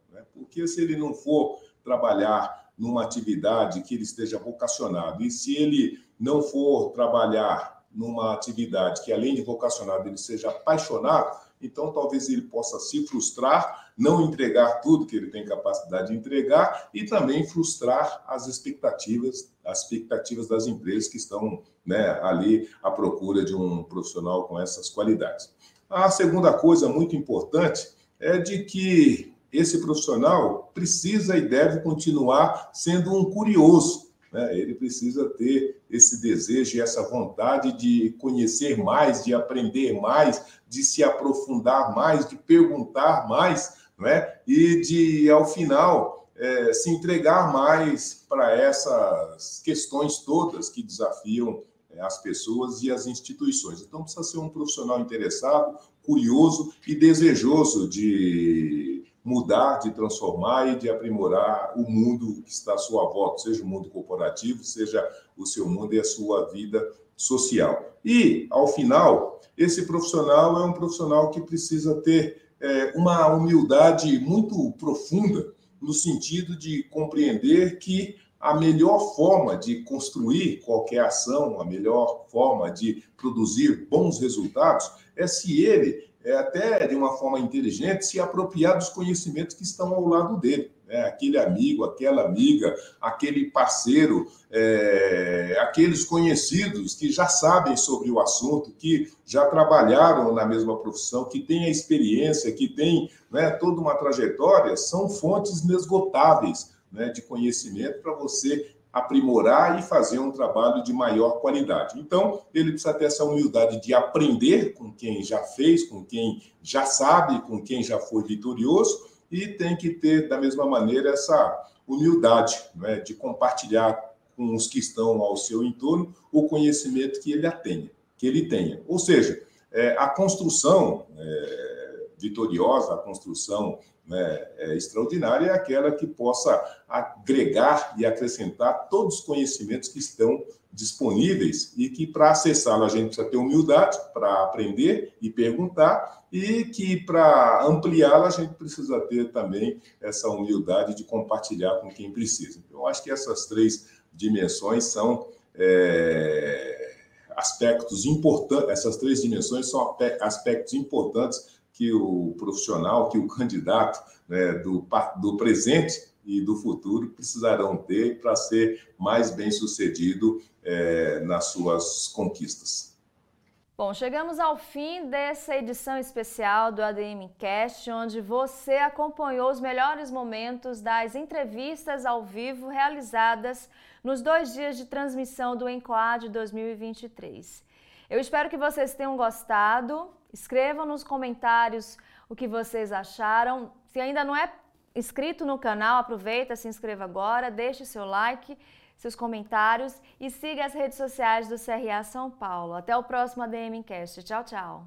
Porque se ele não for trabalhar numa atividade que ele esteja vocacionado, e se ele não for trabalhar numa atividade que, além de vocacionado, ele seja apaixonado, então talvez ele possa se frustrar, não entregar tudo que ele tem capacidade de entregar e também frustrar as expectativas, as expectativas das empresas que estão né, ali à procura de um profissional com essas qualidades. A segunda coisa muito importante é de que esse profissional precisa e deve continuar sendo um curioso. Né? Ele precisa ter esse desejo e essa vontade de conhecer mais, de aprender mais, de se aprofundar mais, de perguntar mais, né? e de, ao final, é, se entregar mais para essas questões todas que desafiam é, as pessoas e as instituições. Então, precisa ser um profissional interessado, curioso e desejoso de mudar, de transformar e de aprimorar o mundo que está à sua volta, seja o mundo corporativo, seja o seu mundo e a sua vida social. E, ao final, esse profissional é um profissional que precisa ter é, uma humildade muito profunda, no sentido de compreender que a melhor forma de construir qualquer ação, a melhor forma de produzir bons resultados é se ele é, até de uma forma inteligente, se apropriar dos conhecimentos que estão ao lado dele. Né? Aquele amigo, aquela amiga, aquele parceiro, é, aqueles conhecidos que já sabem sobre o assunto, que já trabalharam na mesma profissão, que têm a experiência, que têm né, toda uma trajetória, são fontes inesgotáveis né, de conhecimento para você aprimorar e fazer um trabalho de maior qualidade. Então, ele precisa ter essa humildade de aprender com quem já fez, com quem já sabe, com quem já foi vitorioso, e tem que ter, da mesma maneira, essa humildade né, de compartilhar com os que estão ao seu entorno o conhecimento que ele tenha, que ele tenha. Ou seja, é, a construção é, vitoriosa, a construção né, é, extraordinária é aquela que possa agregar e acrescentar todos os conhecimentos que estão disponíveis e que para acessá-lo a gente precisa ter humildade para aprender e perguntar e que para ampliá-lo a gente precisa ter também essa humildade de compartilhar com quem precisa. Então, eu acho que essas três dimensões são é, aspectos importantes, essas três dimensões são aspectos importantes que o profissional, que o candidato né, do, do presente e do futuro precisarão ter para ser mais bem sucedido é, nas suas conquistas. Bom, chegamos ao fim dessa edição especial do ADM Cast, onde você acompanhou os melhores momentos das entrevistas ao vivo realizadas nos dois dias de transmissão do Encoad 2023. Eu espero que vocês tenham gostado. Escrevam nos comentários o que vocês acharam. Se ainda não é inscrito no canal, aproveita, se inscreva agora, deixe seu like, seus comentários e siga as redes sociais do CRA São Paulo. Até o próximo ADM Cast. Tchau, tchau.